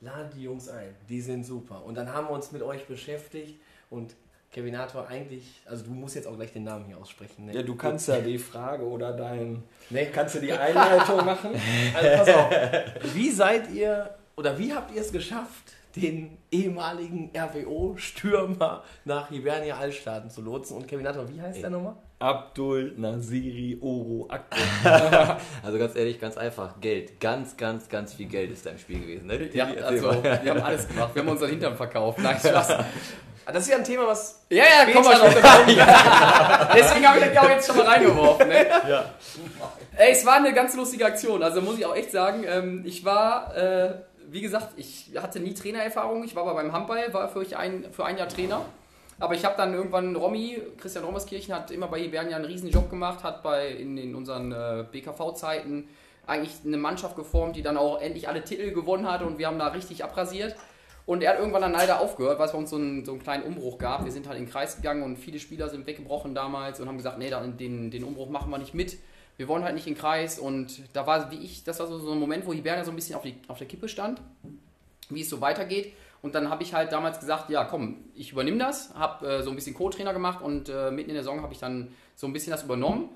[SPEAKER 2] ladet die Jungs ein, die sind super. Und dann haben wir uns mit euch beschäftigt und Kevinator eigentlich, also du musst jetzt auch gleich den Namen hier aussprechen. Ne?
[SPEAKER 1] Ja, du kannst ja die Frage oder dein.
[SPEAKER 2] Nee,
[SPEAKER 1] Kannst du die Einleitung machen? [LAUGHS]
[SPEAKER 2] Also pass auf. Wie seid ihr oder wie habt ihr es geschafft, den ehemaligen RWO-Stürmer nach Hibernia Altstaaten zu lotsen? Und Kevin Natter, wie heißt der nochmal?
[SPEAKER 1] Abdul Nasiri Oro Akbar. [LAUGHS]
[SPEAKER 4] Also ganz ehrlich, ganz einfach. Geld. Ganz, ganz, ganz viel Geld ist da im Spiel gewesen. Ne?
[SPEAKER 3] Ja, also wir haben alles gemacht. Wir haben unseren Hintern verkauft. Nein, Spaß. [LAUGHS]
[SPEAKER 2] Das ist ja ein Thema, was.
[SPEAKER 3] Ja, ja, komm mal schon. [LAUGHS] Deswegen habe ich das ja auch jetzt schon mal reingeworfen. Ne?
[SPEAKER 1] Ja.
[SPEAKER 3] Ey, es war eine ganz lustige Aktion. Also muss ich auch echt sagen, ähm, ich war, äh, wie gesagt, ich hatte nie Trainererfahrung. Ich war aber beim Handball, war für, ein, für ein Jahr Trainer. Aber ich habe dann irgendwann Romy, Christian Rommerskirchen, hat immer bei Hibernia einen riesen Job gemacht, hat bei in, in unseren äh, BKV-Zeiten eigentlich eine Mannschaft geformt, die dann auch endlich alle Titel gewonnen hat und wir haben da richtig abrasiert. Und er hat irgendwann dann leider aufgehört, weil es bei uns so einen, so einen kleinen Umbruch gab. Wir sind halt in den Kreis gegangen und viele Spieler sind weggebrochen damals und haben gesagt, nee, den, den Umbruch machen wir nicht mit. Wir wollen halt nicht in den Kreis und da war, wie ich, das war so, so ein Moment, wo Hibernia so ein bisschen auf, die, auf der Kippe stand, wie es so weitergeht. Und dann habe ich halt damals gesagt, ja komm, ich übernehme das, habe äh, so ein bisschen Co-Trainer gemacht und äh, mitten in der Saison habe ich dann so ein bisschen das übernommen.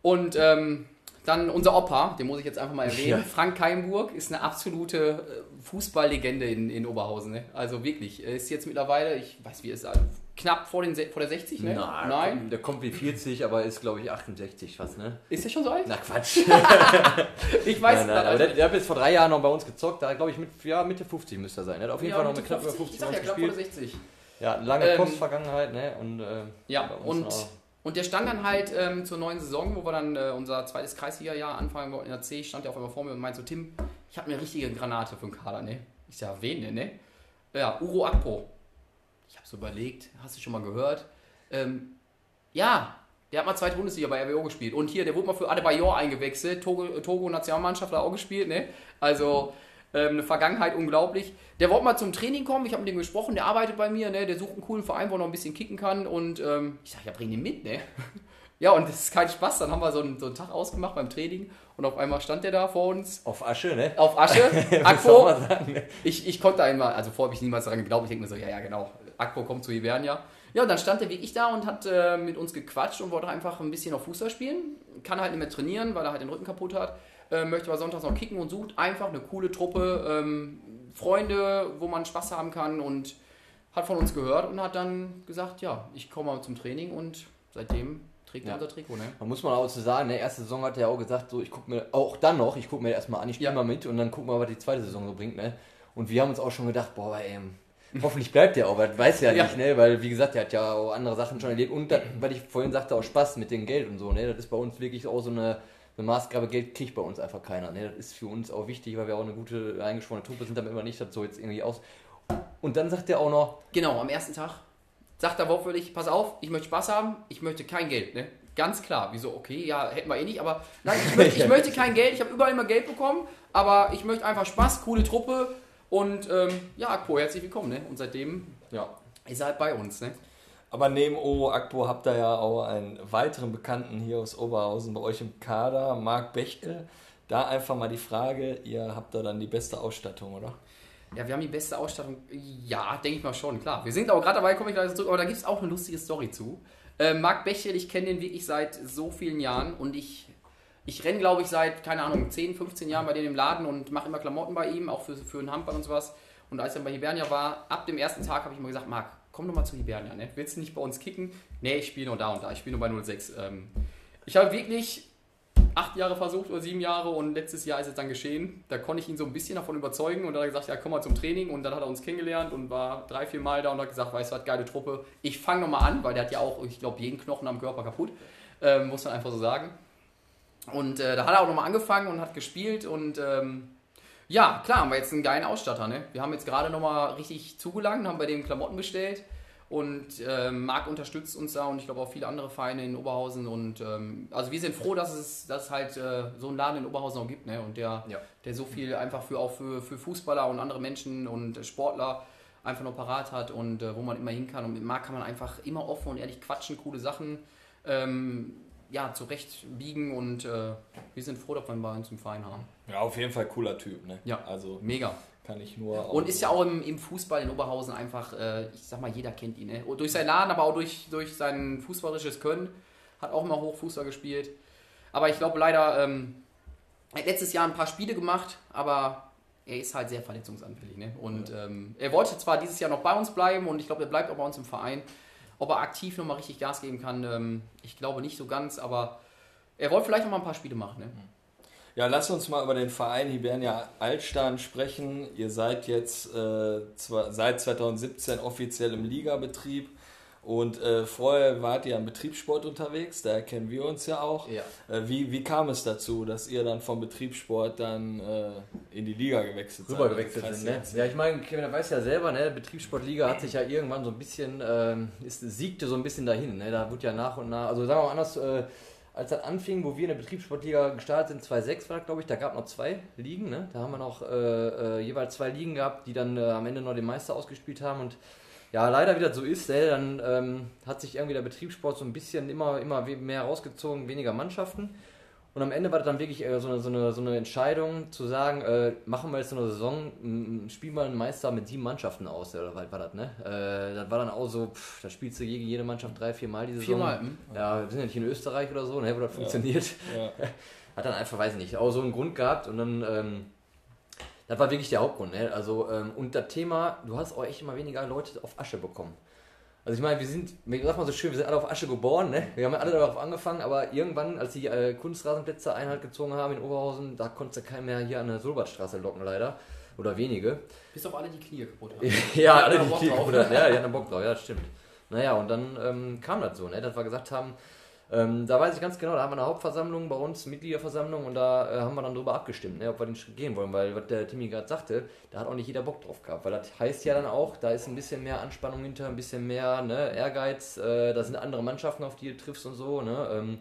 [SPEAKER 3] Und ähm, dann unser Opa, den muss ich jetzt einfach mal erwähnen,
[SPEAKER 4] Ja.
[SPEAKER 3] Frank Keimburg, ist eine absolute äh, Fußballlegende in, in Oberhausen. Ne? Also wirklich, er ist jetzt mittlerweile, ich weiß wie er ist, also knapp vor, den, vor der 60, ne?
[SPEAKER 4] Nein, Der kommt wie 40, aber ist glaube ich 68 fast, ne?
[SPEAKER 3] Ist der schon so alt?
[SPEAKER 4] Na Quatsch. [LAUGHS]
[SPEAKER 3] Ich weiß
[SPEAKER 4] nein, nein, aber der, der hat jetzt vor drei Jahren noch bei uns gezockt, da glaube ich mit ja, Mitte 50 müsste er sein. Er hat auf jeden Fall noch mit knapp über 50
[SPEAKER 3] Ich sag ja, knapp vor der
[SPEAKER 4] gespielt.
[SPEAKER 3] 60.
[SPEAKER 4] Ja, lange
[SPEAKER 3] Ähm,
[SPEAKER 4] Postvergangenheit, ne? Und, äh,
[SPEAKER 3] Ja, und,
[SPEAKER 4] auch.
[SPEAKER 3] und der stand dann halt ähm, zur neuen Saison, wo wir dann äh, unser zweites Kreisliga-Jahr anfangen wollten in der C, stand der auf einmal vor mir und meinte so, Tim, ich habe eine richtige Granate für den Kader, ne? Ich sag, wen denn, ne? Ja, Uro Akpo. Ich habe so überlegt, hast du schon mal gehört? Ähm, ja, Der hat mal zweite Bundesliga bei RWO gespielt. Und hier, der wurde mal für Adebayor eingewechselt. Togo, Togo Nationalmannschaft hat er auch gespielt, ne? Also ähm, eine Vergangenheit unglaublich. Der wollte mal zum Training kommen. Ich habe mit dem gesprochen. Der arbeitet bei mir, ne? Der sucht einen coolen Verein, wo er noch ein bisschen kicken kann. Und ähm, ich sage, ja, bring den mit, ne? [LAUGHS] Ja, und das ist kein Spaß. Dann haben wir so einen, so einen Tag ausgemacht beim Training und auf einmal stand der da vor uns
[SPEAKER 4] Auf Asche, ne?
[SPEAKER 3] auf Asche. [LAUGHS]
[SPEAKER 4] Sagen, ne?
[SPEAKER 3] Ich, ich konnte einmal, also vorher habe ich niemals daran geglaubt. Ich denke mir so, ja, ja, genau. Akpo kommt zu Hibernia. Ja, und dann stand der wirklich da und hat äh, mit uns gequatscht und wollte einfach ein bisschen auf Fußball spielen. Kann halt nicht mehr trainieren, weil er halt den Rücken kaputt hat. Äh, möchte aber sonntags noch kicken und sucht einfach eine coole Truppe, ähm, Freunde, wo man Spaß haben kann und hat von uns gehört und hat dann gesagt, ja, ich komme mal zum Training und seitdem trägt er
[SPEAKER 4] Ja.
[SPEAKER 3] unser Trikot, ne?
[SPEAKER 4] Man muss mal auch zu sagen, der ersten Saison hat er auch gesagt, so ich gucke mir, auch dann noch, ich gucke mir erstmal an, ich spiele
[SPEAKER 3] Ja.
[SPEAKER 4] mal mit und dann gucken wir, was die zweite Saison so bringt, ne? Und wir haben uns auch schon gedacht, boah, ey, hoffentlich bleibt der auch, weil weiß ja,
[SPEAKER 3] Ja.
[SPEAKER 4] nicht, ne? Weil wie gesagt, der hat ja auch andere Sachen schon erlebt und das, weil ich vorhin sagte, auch Spaß mit dem Geld und so, ne? Das ist bei uns wirklich auch so eine, eine Maßgabe, Geld kriegt bei uns einfach keiner, ne? Das ist für uns auch wichtig, weil wir auch eine gute eingeschworene Truppe sind, damit wir nicht das so jetzt irgendwie aus. Und dann sagt er auch noch,
[SPEAKER 3] Genau, am ersten Tag sagt er wortwörtlich, pass auf, ich möchte Spaß haben, ich möchte kein Geld, ne? Ganz klar. Wieso, okay, ja, hätten wir eh nicht, aber nein, ich möchte, ich [LAUGHS] möchte kein Geld, ich habe überall immer Geld bekommen, aber ich möchte einfach Spaß, coole Truppe und ähm, ja, Akpo, herzlich willkommen, ne? Und seitdem
[SPEAKER 4] ja,
[SPEAKER 3] ist er halt bei uns, ne?
[SPEAKER 1] Aber neben O Akpo habt ihr ja auch einen weiteren Bekannten hier aus Oberhausen bei euch im Kader, Marc Bechtel. Da einfach mal die Frage, ihr habt da dann die beste Ausstattung, oder?
[SPEAKER 3] Ja, wir haben die beste Ausstattung. Ja, denke ich mal schon, klar. Wir sind aber gerade dabei, komme ich gleich zurück, aber da gibt es auch eine lustige Story zu. Äh, Marc Bechel, ich kenne den wirklich seit so vielen Jahren und ich, ich renne, glaube ich, seit, keine Ahnung, 10, 15 Jahren bei denen im Laden und mache immer Klamotten bei ihm, auch für, für einen Handball und sowas. Und als er bei Hibernia war, ab dem ersten Tag habe ich immer gesagt, Marc, komm doch mal zu Hibernia, ne? Willst du nicht bei uns kicken? Nee, ich spiele nur da und da, ich spiele nur bei 06. Ähm, ich habe wirklich acht Jahre versucht oder sieben Jahre und letztes Jahr ist es dann geschehen. Da konnte ich ihn so ein bisschen davon überzeugen und dann hat er gesagt, ja komm mal zum Training und dann hat er uns kennengelernt und war drei, vier Mal da und hat gesagt, weißt du was, geile Truppe, ich fange nochmal an, weil der hat ja auch, ich glaube, jeden Knochen am Körper kaputt, ähm, muss man einfach so sagen. Und äh, da hat er auch nochmal angefangen und hat gespielt und ähm, ja, klar, haben wir jetzt einen geilen Ausstatter. Ne? Wir haben jetzt gerade nochmal richtig zugelangt, haben bei dem Klamotten bestellt und ähm, Marc unterstützt uns da und ich glaube auch viele andere Vereine in Oberhausen. Und ähm, also wir sind froh, dass es dass halt äh, so einen Laden in Oberhausen auch gibt, ne? Und der,
[SPEAKER 4] Ja.
[SPEAKER 3] der so viel einfach für auch für, für Fußballer und andere Menschen und Sportler einfach noch parat hat und äh, wo man immer hin kann. Und mit Marc kann man einfach immer offen und ehrlich quatschen, coole Sachen ähm, ja, zurechtbiegen und äh, wir sind froh, dass wir ihn bei uns im Verein haben.
[SPEAKER 1] Ja, auf jeden Fall cooler Typ, ne?
[SPEAKER 3] Ja.
[SPEAKER 1] Also
[SPEAKER 3] Mega.
[SPEAKER 1] kann ich nur.
[SPEAKER 3] Und ist ja auch im, im Fußball in Oberhausen einfach, äh, ich sag mal, jeder kennt ihn. Ne? Und durch seinen Laden, aber auch durch, durch sein fußballerisches Können. Hat auch mal Hochfußball gespielt. Aber ich glaube leider, ähm, er hat letztes Jahr ein paar Spiele gemacht, aber er ist halt sehr verletzungsanfällig. Ne? Und ähm, er wollte zwar dieses Jahr noch bei uns bleiben und ich glaube, er bleibt auch bei uns im Verein. Ob er aktiv nochmal richtig Gas geben kann, ähm, ich glaube nicht so ganz, aber er wollte vielleicht noch mal ein paar Spiele machen. Ne?
[SPEAKER 1] Ja, lass uns mal über den Verein Hibernia Altstein sprechen. Ihr seid jetzt äh, zwar, seit 2017 offiziell im Ligabetrieb und äh, vorher wart ihr am Betriebssport unterwegs, daher kennen wir uns ja auch.
[SPEAKER 3] Ja.
[SPEAKER 1] Äh, wie, wie kam es dazu, dass ihr dann vom Betriebssport dann äh, in die Liga gewechselt seid?
[SPEAKER 4] rüber gewechselt
[SPEAKER 1] Also,
[SPEAKER 4] sind. Ne? Ja, ich meine, Kevin, weiß ja selber, ne? Betriebssportliga hat sich ja irgendwann so ein bisschen, ähm, ist, siegte so ein bisschen dahin. Ne? Da wurde ja nach und nach, also sagen wir mal anders, äh, als das anfing, wo wir in der Betriebssportliga gestartet sind, 2006 war das, glaube ich, da gab noch zwei Ligen. Ne? Da haben wir noch äh, äh, jeweils zwei Ligen gehabt, die dann am Ende noch den Meister ausgespielt haben und ja, leider wie das so ist, ne? dann ähm, hat sich irgendwie der Betriebssport so ein bisschen immer, immer mehr rausgezogen, weniger Mannschaften. Und am Ende war das dann wirklich äh, so, eine, so, eine, so eine Entscheidung zu sagen, äh, machen wir jetzt so eine Saison, m, spielen wir einen Meister mit sieben Mannschaften aus, oder was war das, ne? Äh, das war dann auch so, pff, da spielst du gegen jede Mannschaft drei, vier Mal die Saison.
[SPEAKER 3] Viermal, hm?
[SPEAKER 4] Ja, wir sind ja nicht in Österreich oder so, ne, wo das funktioniert.
[SPEAKER 1] Ja. [LAUGHS]
[SPEAKER 4] Hat dann einfach, weiß ich nicht, auch so einen Grund gehabt und dann, ähm, das war wirklich der Hauptgrund, ne? Also, ähm, und das Thema, du hast auch echt immer weniger Leute auf Asche bekommen. Also ich meine, wir sind, mir sagt man so schön, wir sind alle auf Asche geboren, ne? Wir haben alle darauf angefangen, aber irgendwann, als die äh, Kunstrasenplätze Einhalt gezogen haben in Oberhausen, da konnte keiner mehr hier an der Sulbertstraße locken, leider. Oder wenige.
[SPEAKER 3] Bis auf alle die Knie kaputt haben. [LAUGHS]
[SPEAKER 4] ja, alle die Klick,
[SPEAKER 3] drauf.
[SPEAKER 4] oder? Ja, die [LAUGHS] hatten Bock drauf, ja, stimmt. Naja, und dann ähm, kam das so, ne? dass wir gesagt haben, Ähm, da weiß ich ganz genau, da haben wir eine Hauptversammlung bei uns, Mitgliederversammlung, und da äh, haben wir dann drüber abgestimmt, ne, ob wir den Schritt gehen wollen, weil was der Timmy gerade sagte, da hat auch nicht jeder Bock drauf gehabt, weil das heißt ja dann auch, da ist ein bisschen mehr Anspannung hinter, ein bisschen mehr ne, Ehrgeiz, äh, da sind andere Mannschaften, auf die du triffst und so. Ne, ähm,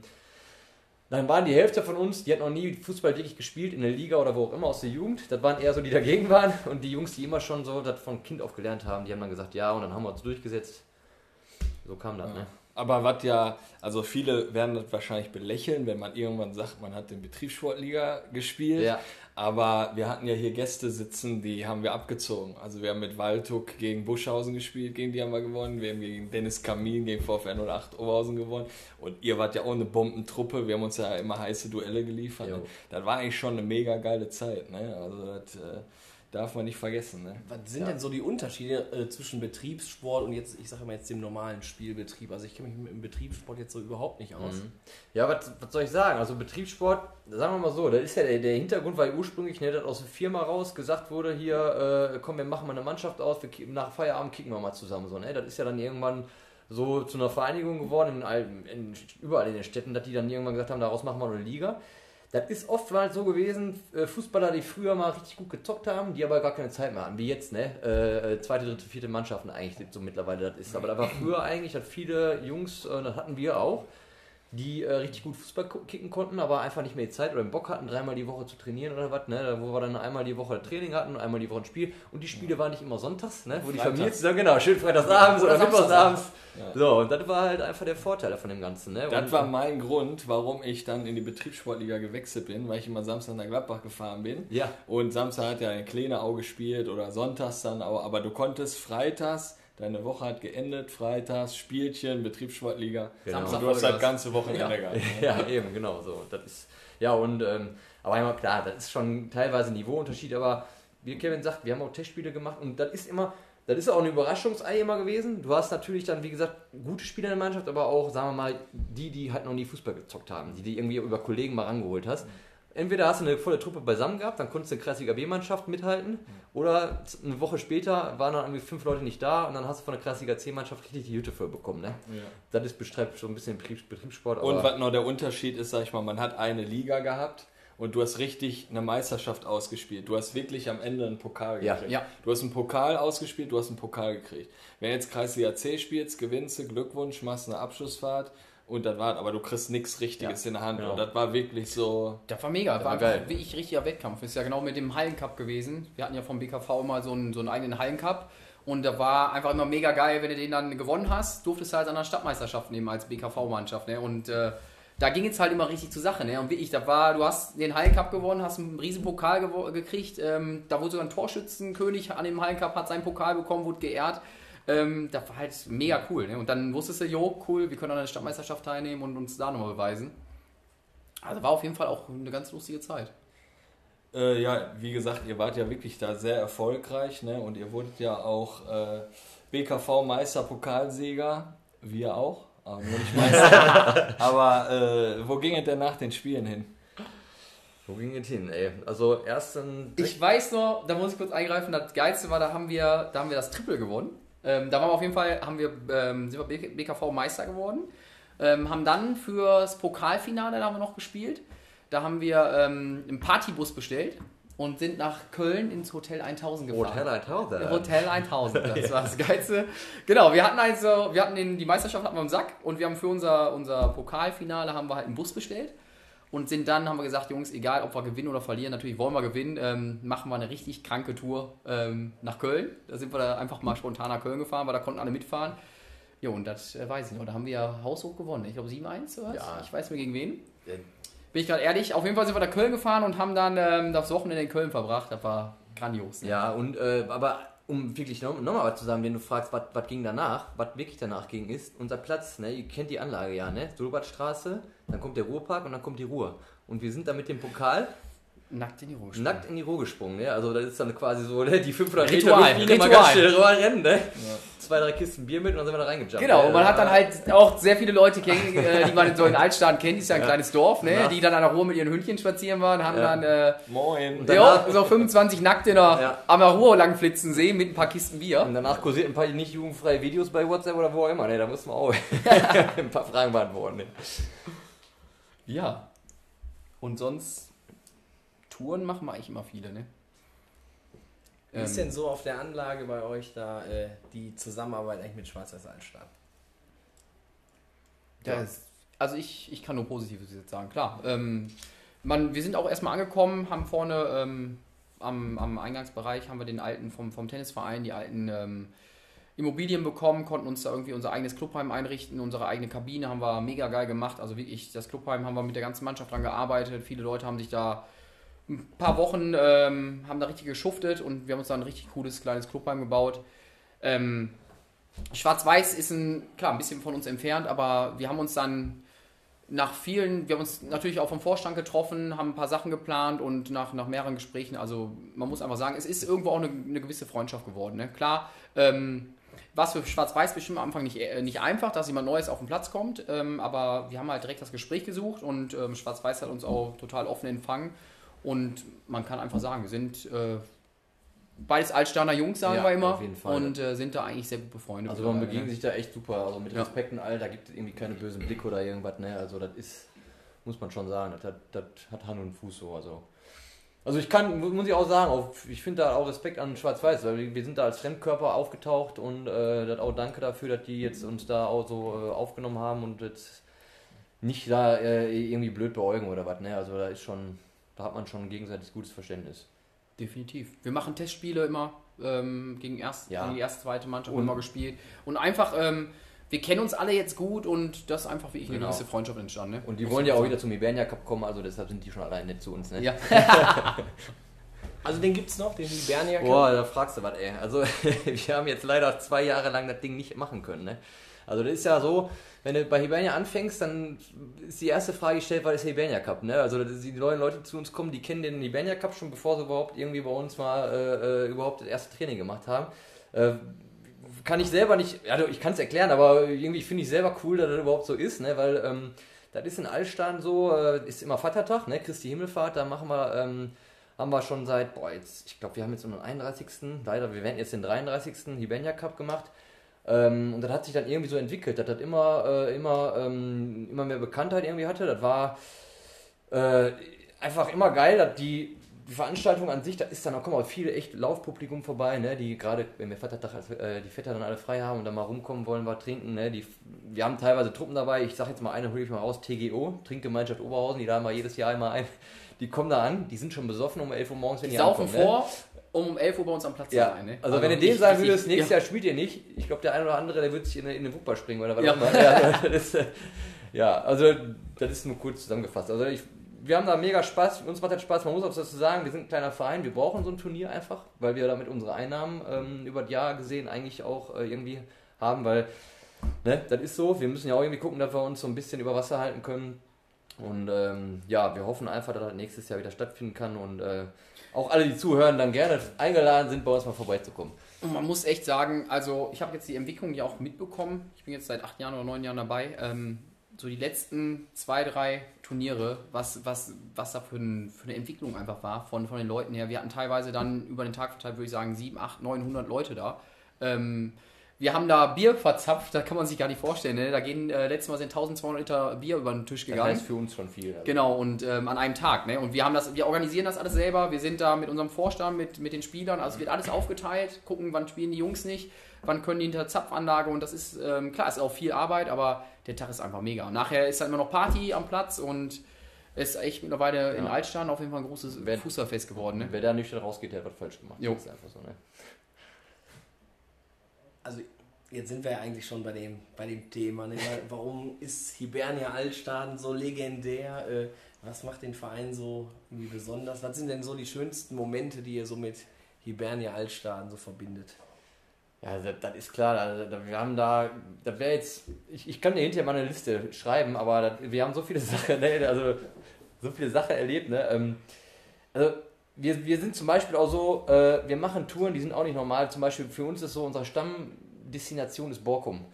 [SPEAKER 4] dann waren die Hälfte von uns, die hat noch nie Fußball wirklich gespielt, in der Liga oder wo auch immer aus der Jugend. Das waren eher so, die dagegen waren. Und die Jungs, die immer schon so das von Kind auf gelernt haben, die haben dann gesagt, ja, und dann haben wir uns durchgesetzt. So kam das, ne?
[SPEAKER 1] Aber was ja, also viele werden das wahrscheinlich belächeln, wenn man irgendwann sagt, man hat in Betriebssportliga gespielt.
[SPEAKER 4] Ja.
[SPEAKER 1] Aber wir hatten ja hier Gäste sitzen, die haben wir abgezogen. Also wir haben mit Waldhook gegen Buschhausen gespielt, gegen die haben wir gewonnen. Wir haben gegen Dennis Kamin, gegen VfR 08 Oberhausen gewonnen. Und ihr wart ja auch eine Bombentruppe. Wir haben uns ja immer heiße Duelle geliefert.
[SPEAKER 4] Jo.
[SPEAKER 1] Das war eigentlich schon eine mega geile Zeit. Ne? Also das äh, darf man nicht vergessen. Ne?
[SPEAKER 2] Was sind denn so die Unterschiede äh, zwischen Betriebssport und jetzt, ich sage mal jetzt dem normalen Spielbetrieb? Also ich kenne mich mit dem Betriebssport jetzt so überhaupt nicht aus.
[SPEAKER 4] Mhm. Ja, was, was soll ich sagen? Also Betriebssport, sagen wir mal so, das ist ja der, der Hintergrund, weil ursprünglich ne, das aus der Firma raus gesagt wurde, hier, äh, komm, wir machen mal eine Mannschaft aus, wir, nach Feierabend kicken wir mal zusammen. So, ne? Das ist ja dann irgendwann so zu einer Vereinigung geworden, in, in, überall in den Städten, dass die dann irgendwann gesagt haben, daraus machen wir eine Liga. Das ist oftmals so gewesen, äh, Fußballer, die früher mal richtig gut gezockt haben, die aber gar keine Zeit mehr hatten, wie jetzt, ne? Äh, äh, zweite, dritte, vierte Mannschaften eigentlich so mittlerweile das ist. Aber da war früher eigentlich, dass viele Jungs, äh, das hatten wir auch, die äh, richtig gut Fußball kicken konnten, aber einfach nicht mehr die Zeit oder den Bock hatten, dreimal die Woche zu trainieren oder was, ne? Wo wir dann einmal die Woche Training hatten und einmal die Woche ein Spiel. Und die Spiele waren nicht immer sonntags, ne? Wo die
[SPEAKER 1] Freitags.
[SPEAKER 4] Familie zusammen, genau, schön freitagsabends oder
[SPEAKER 2] Oder
[SPEAKER 4] mittwochsabends.
[SPEAKER 1] Ja.
[SPEAKER 4] So, und das war halt einfach der Vorteil von dem Ganzen, ne?
[SPEAKER 1] Das
[SPEAKER 4] und,
[SPEAKER 1] war mein Grund, warum ich dann in die Betriebssportliga gewechselt bin, weil ich immer Samstag nach Gladbach gefahren bin.
[SPEAKER 4] Ja.
[SPEAKER 1] Und Samstag hat ja ein kleiner auch gespielt oder sonntags dann auch, aber du konntest freitags, deine Woche hat geendet, freitags, Spielchen, Betriebssportliga.
[SPEAKER 4] Genau.
[SPEAKER 3] Samstag
[SPEAKER 1] du hast das
[SPEAKER 3] Vollgas.
[SPEAKER 1] ganze Wochenende
[SPEAKER 4] Ja.
[SPEAKER 1] gehabt. [LAUGHS]
[SPEAKER 4] ja, eben, genau so. Das ist, ja, und, ähm, aber einmal klar, das ist schon teilweise ein Niveauunterschied, aber wie Kevin sagt, wir haben auch Testspiele gemacht und das ist immer, das ist auch ein Überraschungsei immer gewesen. Du hast natürlich dann, wie gesagt, gute Spieler in der Mannschaft, aber auch, sagen wir mal, die, die halt noch nie Fußball gezockt haben, die du irgendwie über Kollegen mal rangeholt hast. Entweder hast du eine volle Truppe beisammen gehabt, dann konntest du eine Kreisliga B-Mannschaft mithalten, oder eine Woche später waren dann irgendwie fünf Leute nicht da und dann hast du von der Kreisliga C-Mannschaft richtig die Hütte voll bekommen. Ne? Das ist bestreibt schon ein bisschen Betriebs Betriebssport.
[SPEAKER 1] Und was noch der Unterschied ist, sag ich mal, man hat eine Liga gehabt und du hast richtig eine Meisterschaft ausgespielt. Du hast wirklich am Ende einen Pokal
[SPEAKER 4] Ja.
[SPEAKER 1] gekriegt.
[SPEAKER 3] Ja.
[SPEAKER 1] Du hast einen Pokal ausgespielt, du hast einen Pokal gekriegt. Wenn jetzt Kreisliga C spielst, gewinnst du, Glückwunsch, machst eine Abschlussfahrt und das war's. Aber du kriegst nichts Richtiges
[SPEAKER 4] Ja,
[SPEAKER 1] in der Hand.
[SPEAKER 4] genau.
[SPEAKER 1] Und das war wirklich so.
[SPEAKER 3] Das war mega, das war,
[SPEAKER 4] war
[SPEAKER 3] geil. Wirklich richtiger Wettkampf. Ist ja genau mit dem Hallencup gewesen. Wir hatten ja vom BKV mal so einen, so einen eigenen Hallencup. Und da war einfach immer mega geil, wenn du den dann gewonnen hast, durftest du halt an der Stadtmeisterschaft nehmen als BKV-Mannschaft. Ne? Und äh, da ging es halt immer richtig zur Sache. Ne? Und wirklich, da war, du hast den Hallencup gewonnen, hast einen riesen Pokal gekriegt. Ähm, da wurde sogar ein Torschützenkönig an dem Hallencup, hat seinen Pokal bekommen, wurde geehrt. Ähm, das war halt mega cool. Ne? Und dann wusstest du, jo, cool, wir können an der Stadtmeisterschaft teilnehmen und uns da nochmal beweisen. Also war auf jeden Fall auch eine ganz lustige Zeit.
[SPEAKER 1] Äh, ja, wie gesagt, ihr wart ja wirklich da sehr erfolgreich. Ne? Und ihr wurdet ja auch äh, BKV-Meister-Pokalsieger. Wir auch. Aber nur nicht Meister. [LAUGHS] aber äh, wo ging es denn nach den Spielen hin?
[SPEAKER 4] Wo ging es hin, ey? Also erst ein.
[SPEAKER 3] Ich weiß nur, da muss ich kurz eingreifen, das Geilste war, da haben wir, da haben wir das Triple gewonnen. Ähm, da waren wir auf jeden Fall, haben wir, ähm, sind wir BKV Meister geworden. Ähm, haben dann fürs Pokalfinale, da haben wir noch gespielt. Da haben wir ähm, einen Partybus bestellt und sind nach Köln ins Hotel 1000 gefahren.
[SPEAKER 4] Hotel 1000.
[SPEAKER 3] Hotel 1000, das [LAUGHS] war das Geilste. Genau, wir hatten also, wir hatten den, die Meisterschaft hatten wir im Sack und wir haben für unser, unser Pokalfinale haben wir halt einen Bus bestellt und sind dann, haben wir gesagt, Jungs, egal ob wir gewinnen oder verlieren, natürlich wollen wir gewinnen, ähm, machen wir eine richtig kranke Tour ähm, nach Köln. Da sind wir da einfach mal spontan nach Köln gefahren, weil da konnten alle mitfahren. Ja, und das äh, weiß ich noch, da haben wir ja haushoch gewonnen. Ich glaube 7-1 oder was?
[SPEAKER 4] Ja.
[SPEAKER 3] Ich weiß nicht gegen wen.
[SPEAKER 4] Ja.
[SPEAKER 3] Bin ich gerade ehrlich, auf jeden Fall sind wir nach Köln gefahren und haben dann ähm, das Wochenende in Köln verbracht. Das war grandios. Ne?
[SPEAKER 4] Ja, und äh, aber um wirklich nochmal noch was zu sagen, wenn du fragst, was ging danach, was wirklich danach ging, ist unser Platz, ne? Ihr kennt die Anlage ja, ne? Sulbertstraße, dann kommt der Ruhrpark und dann kommt die Ruhr. Und wir sind da mit dem Pokal
[SPEAKER 3] Nackt in die Ruhe.
[SPEAKER 4] nackt in die Ruhe gesprungen. Ne? Also das ist dann quasi so ne? die 500
[SPEAKER 3] Ritual,
[SPEAKER 4] Meter Luftlinie mal
[SPEAKER 3] Ritual.
[SPEAKER 4] ganz schnell rüber rennen. Ne? Zwei, drei Kisten Bier mit und dann sind wir da reingejumpt.
[SPEAKER 3] Genau, und man hat dann halt auch sehr viele Leute kennen, äh, die man in so in Altstadt kennt, ist ja ein
[SPEAKER 4] Ja.
[SPEAKER 3] kleines Dorf, ne?
[SPEAKER 4] Ja.
[SPEAKER 3] die dann an der Ruhr mit ihren Hündchen spazieren waren, haben
[SPEAKER 4] Ja.
[SPEAKER 3] dann äh,
[SPEAKER 1] Moin.
[SPEAKER 4] Und
[SPEAKER 3] ja,
[SPEAKER 4] danach-
[SPEAKER 3] so 25 Nackt in der
[SPEAKER 4] Ja.
[SPEAKER 3] am Ruhr lang flitzen sehen mit ein paar Kisten Bier.
[SPEAKER 4] Und danach kursiert ein paar nicht jugendfreie Videos bei WhatsApp oder wo auch immer. Ne? Da mussten wir auch [LAUGHS] [LAUGHS] ein paar Fragen beantworten. Ne?
[SPEAKER 3] Ja. Und sonst Touren machen wir eigentlich immer viele, ne?
[SPEAKER 2] Wie ist
[SPEAKER 3] Ähm,
[SPEAKER 2] denn so auf der Anlage bei euch da äh, die Zusammenarbeit eigentlich mit Schwarz-Weiß Altstadt?
[SPEAKER 3] Ja, also ich, ich kann nur Positives jetzt sagen, klar. Ähm, man, wir sind auch erstmal angekommen, haben vorne ähm, am, am Eingangsbereich haben wir den alten vom, vom Tennisverein, die alten ähm, Immobilien bekommen, konnten uns da irgendwie unser eigenes Clubheim einrichten, unsere eigene Kabine haben wir mega geil gemacht. Also wirklich, das Clubheim haben wir mit der ganzen Mannschaft dran gearbeitet. Viele Leute haben sich da ein paar Wochen ähm, haben da richtig geschuftet und wir haben uns da ein richtig cooles kleines Clubheim gebaut. Ähm, Schwarz-Weiß ist ein, klar, ein bisschen von uns entfernt, aber wir haben uns dann nach vielen, wir haben uns natürlich auch vom Vorstand getroffen, haben ein paar Sachen geplant und nach, nach mehreren Gesprächen, also man muss einfach sagen, es ist irgendwo auch eine, eine gewisse Freundschaft geworden. Ne? Klar, ähm, war es für Schwarz-Weiß bestimmt am Anfang nicht, äh, nicht einfach, dass jemand Neues auf den Platz kommt, ähm, aber wir haben halt direkt das Gespräch gesucht und ähm, Schwarz-Weiß hat uns auch total offen empfangen und man kann einfach sagen, wir sind äh, beides Altsterner Jungs, sagen
[SPEAKER 4] Ja,
[SPEAKER 3] wir immer,
[SPEAKER 4] auf jeden Fall.
[SPEAKER 3] und äh, sind da eigentlich sehr gut befreundet.
[SPEAKER 4] Also man begegnet
[SPEAKER 3] ne?
[SPEAKER 4] sich da echt super. Also mit
[SPEAKER 3] Ja.
[SPEAKER 4] Respekt und all, da gibt es irgendwie keine bösen Blicke oder irgendwas. Ne? Also das ist, muss man schon sagen, das hat, das hat Hand und Fuß so. Also, also ich kann, mu- muss ich auch sagen, auch, ich finde da auch Respekt an Schwarz-Weiß, weil wir, sind da als Fremdkörper aufgetaucht und äh, das auch danke dafür, dass die jetzt uns da auch so äh, aufgenommen haben und jetzt nicht da äh, irgendwie blöd beäugen oder was. Ne? Also da ist schon, da hat man schon ein gegenseitiges gutes Verständnis.
[SPEAKER 3] Definitiv. Wir machen Testspiele immer ähm, gegen, erst,
[SPEAKER 4] Ja.
[SPEAKER 3] gegen die erste, zweite Mannschaft
[SPEAKER 4] Und-
[SPEAKER 3] immer gespielt. Und einfach, ähm, wir kennen uns alle jetzt gut und das ist einfach wirklich eine
[SPEAKER 4] Genau.
[SPEAKER 3] gewisse Freundschaft entstanden. Ne?
[SPEAKER 4] Und die wollen ja auch
[SPEAKER 3] sagen.
[SPEAKER 4] wieder zum Ibernia Cup kommen, also deshalb sind die schon allein nett zu uns. Ne?
[SPEAKER 3] Ja, [LAUGHS]
[SPEAKER 2] Also den gibt's noch, den Hibernia Cup.
[SPEAKER 4] Boah, da fragst du was, ey. Also, [LAUGHS] wir haben jetzt leider zwei Jahre lang das Ding nicht machen können, ne? Also, das ist ja so, wenn du bei Hibernia anfängst, dann ist die erste Frage gestellt, was ist Hibernia Cup, ne? Also, die neuen Leute, die zu uns kommen, die kennen den Hibernia Cup schon, bevor sie überhaupt irgendwie bei uns mal äh, äh, überhaupt das erste Training gemacht haben. Äh, kann ich selber nicht, also ich kann es erklären, aber irgendwie finde ich selber cool, dass das überhaupt so ist, ne? Weil ähm, das ist in Altstein so, äh, ist immer Vatertag, ne? Christi Himmelfahrt, da machen wir, ähm, haben wir schon seit, boah, jetzt, ich glaube, wir haben jetzt um den 31. Leider, wir werden jetzt den 33. Hibernia Cup gemacht. Ähm, und das hat sich dann irgendwie so entwickelt, dass das immer, äh, immer, ähm, immer mehr Bekanntheit irgendwie hatte. Das war äh, einfach immer geil, dass die, die Veranstaltung an sich, da ist dann, da kommen auch viele echt Laufpublikum vorbei, ne, die gerade, wenn wir Vatertag, äh, die Väter dann alle frei haben und dann mal rumkommen wollen, was trinken, ne, die, wir haben teilweise Truppen dabei, ich sag jetzt mal eine, hole ich mal raus, TGO, Trinkgemeinschaft Oberhausen, die laden wir jedes Jahr einmal ein, die kommen da an, die sind schon besoffen um 11 Uhr morgens, wenn
[SPEAKER 3] die
[SPEAKER 4] die,
[SPEAKER 3] saufen
[SPEAKER 4] ankommen, ne?
[SPEAKER 3] vor, um um 11 Uhr bei uns am Platz
[SPEAKER 4] Ja,
[SPEAKER 3] zu sein. Ne?
[SPEAKER 4] also, wenn du
[SPEAKER 3] ich-
[SPEAKER 4] dem sagen würdest, nächstes
[SPEAKER 3] ja.
[SPEAKER 4] Jahr spielt ihr nicht, ich glaube, der eine oder andere, der wird sich in, eine- in den Wupper springen oder was
[SPEAKER 3] Ja.
[SPEAKER 4] auch immer. Ja, das ist, äh, ja, also das ist nur kurz zusammengefasst. Also ich, wir haben da mega Spaß, uns macht das Spaß, man muss auch dazu sagen, wir sind ein kleiner Verein, wir brauchen so ein Turnier einfach, weil wir damit unsere Einnahmen ähm, über das Jahr gesehen eigentlich auch äh, irgendwie haben, weil ne, das ist so, wir müssen ja auch irgendwie gucken, dass wir uns so ein bisschen über Wasser halten können. Und ähm, ja, wir hoffen einfach, dass das nächstes Jahr wieder stattfinden kann und äh, auch alle, die zuhören, dann gerne eingeladen sind, bei uns mal vorbeizukommen.
[SPEAKER 3] Und man muss echt sagen, also ich habe jetzt die Entwicklung ja auch mitbekommen. Ich bin jetzt seit acht Jahren oder neun Jahren dabei. Ähm, so die letzten zwei, drei Turniere, was, was, was da für, ein, für eine Entwicklung einfach war von, von den Leuten her. Wir hatten teilweise dann über den Tag verteilt, würde ich sagen, sieben, acht, 900 Leute da. Ähm, wir haben da Bier verzapft, da kann man sich gar nicht vorstellen. Ne? Da gehen, äh, letztes Mal sind 1200 Liter Bier über den Tisch
[SPEAKER 4] Das
[SPEAKER 3] gegangen.
[SPEAKER 4] heißt für uns schon viel. Also.
[SPEAKER 3] Genau, und ähm, an einem Tag. Ne? Und wir haben das, wir organisieren das alles selber. Wir sind da mit unserem Vorstand, mit, mit den Spielern. Also es wird alles aufgeteilt, gucken, wann spielen die Jungs nicht, wann können die hinter Zapfanlage. Und das ist, ähm, klar, ist auch viel Arbeit, aber der Tag ist einfach mega. Und nachher ist dann immer noch Party am Platz und ist echt mittlerweile in
[SPEAKER 4] Ja.
[SPEAKER 3] Altstein auf jeden Fall ein großes
[SPEAKER 4] Wer-
[SPEAKER 3] Fußballfest geworden. Ne?
[SPEAKER 4] Wer da nüchtern rausgeht, der hat was falsch gemacht.
[SPEAKER 3] Jo.
[SPEAKER 4] Das ist einfach so, ne?
[SPEAKER 2] Also jetzt sind wir ja eigentlich schon bei dem, bei dem Thema. Ne? Warum ist Hibernia Altstaden so legendär? Äh, was macht den Verein so besonders? Was sind denn so die schönsten Momente, die ihr so mit Hibernia Altstaden so verbindet?
[SPEAKER 4] Ja, das, das ist klar. Da, wir haben da, da wäre jetzt, ich, ich kann dir hinterher mal eine Liste schreiben, aber das, wir haben so viele [LAUGHS] Sachen, ne? also so viele Sachen erlebt. Ne? Ähm, also wir, wir sind zum Beispiel auch so, äh, wir machen Touren, die sind auch nicht normal. Zum Beispiel für uns ist so, unsere Stammdestination ist Borkum.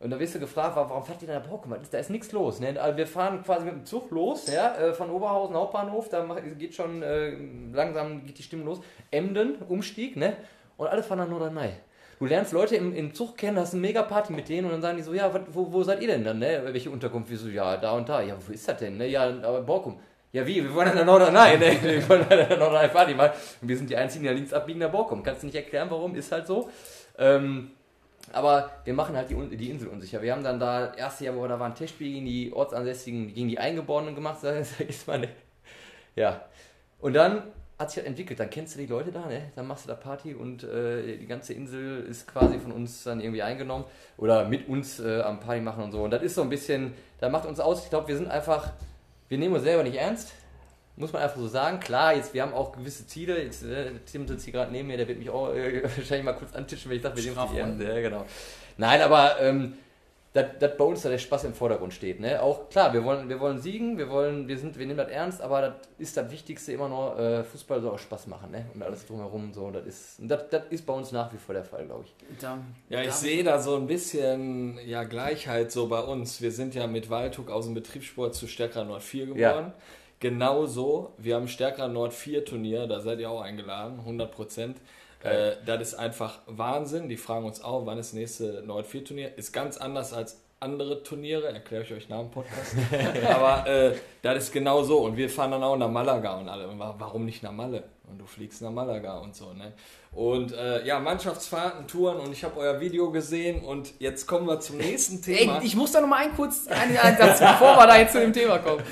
[SPEAKER 4] Und da wirst du gefragt, warum fahrt ihr denn nach Borkum? Da ist nichts los. Ne? Also wir fahren quasi mit dem Zug los, ja, äh, von Oberhausen Hauptbahnhof, da geht schon äh, langsam geht die Stimmung los. Emden, Umstieg, ne? Und alle fahren nach Norderney. Du lernst Leute im, im Zug kennen, hast eine mega Party mit denen und dann sagen die so, ja, wo, wo seid ihr denn dann, ne? Welche Unterkunft? So, ja, da und da. Ja, wo ist das denn, ne? Ja, aber Borkum. Ja, wie? Wir wollen nach Norderney, ne? Wir wollen nach Norderney Party machen. Und wir sind die einzigen, die da links abbiegen nach Borkum. Kannst du nicht erklären, warum? Ist halt so. Ähm, aber wir machen halt die, die Insel unsicher. Wir haben dann da, erste Jahr, wo wir da waren, Testspiel gegen die Ortsansässigen, gegen die Eingeborenen gemacht, [LAUGHS] sag ich mal, ne? Ja. Und dann hat sich halt entwickelt, dann kennst du die Leute da, ne? Dann machst du da Party und äh, die ganze Insel ist quasi von uns dann irgendwie eingenommen oder mit uns äh, am Party machen und so. Und das ist so ein bisschen, da macht uns aus, ich glaube, wir sind einfach, wir nehmen uns selber nicht ernst, muss man einfach so sagen. Klar, jetzt, wir haben auch gewisse Ziele. Jetzt, äh, Tim sitzt hier gerade neben mir, der wird mich auch äh, [LAUGHS] wahrscheinlich mal kurz antischen, wenn ich sage, wir nehmen uns nicht ernst. Ja, genau. Nein, aber ähm, dass bei uns da der Spaß im Vordergrund steht. Ne? Auch klar, wir wollen, wir wollen siegen, wir wollen, wir sind, wir nehmen das ernst, aber das ist das Wichtigste immer noch, äh, Fußball soll auch Spaß machen, ne? Und alles drumherum so. Das ist, das, das ist bei uns nach wie vor der Fall, glaube ich.
[SPEAKER 1] Da, ja, ich sehe da so ein bisschen ja, Gleichheit so bei uns. Wir sind ja mit Waldhoek aus dem Betriebssport zu Stärker Nord 4 geworden. Ja. Genauso, wir haben Stärker Nord 4 Turnier, da seid ihr auch eingeladen, 100 Prozent. Äh, das ist einfach Wahnsinn. Die fragen uns auch, wann ist das nächste Nord 4 Turnier. Ist ganz anders als andere Turniere, erkläre ich euch nach dem Podcast. [LAUGHS] Aber äh, das ist genau so. Und wir fahren dann auch nach Malaga und alle. Warum nicht nach Malle? Und du fliegst nach Malaga und so, ne? Und äh, ja, Mannschaftsfahrten, Touren und ich habe euer Video gesehen und jetzt kommen wir zum nächsten Thema.
[SPEAKER 3] Ey, ich muss da noch mal ein kurz einen Satz, bevor wir da jetzt zu dem Thema kommen.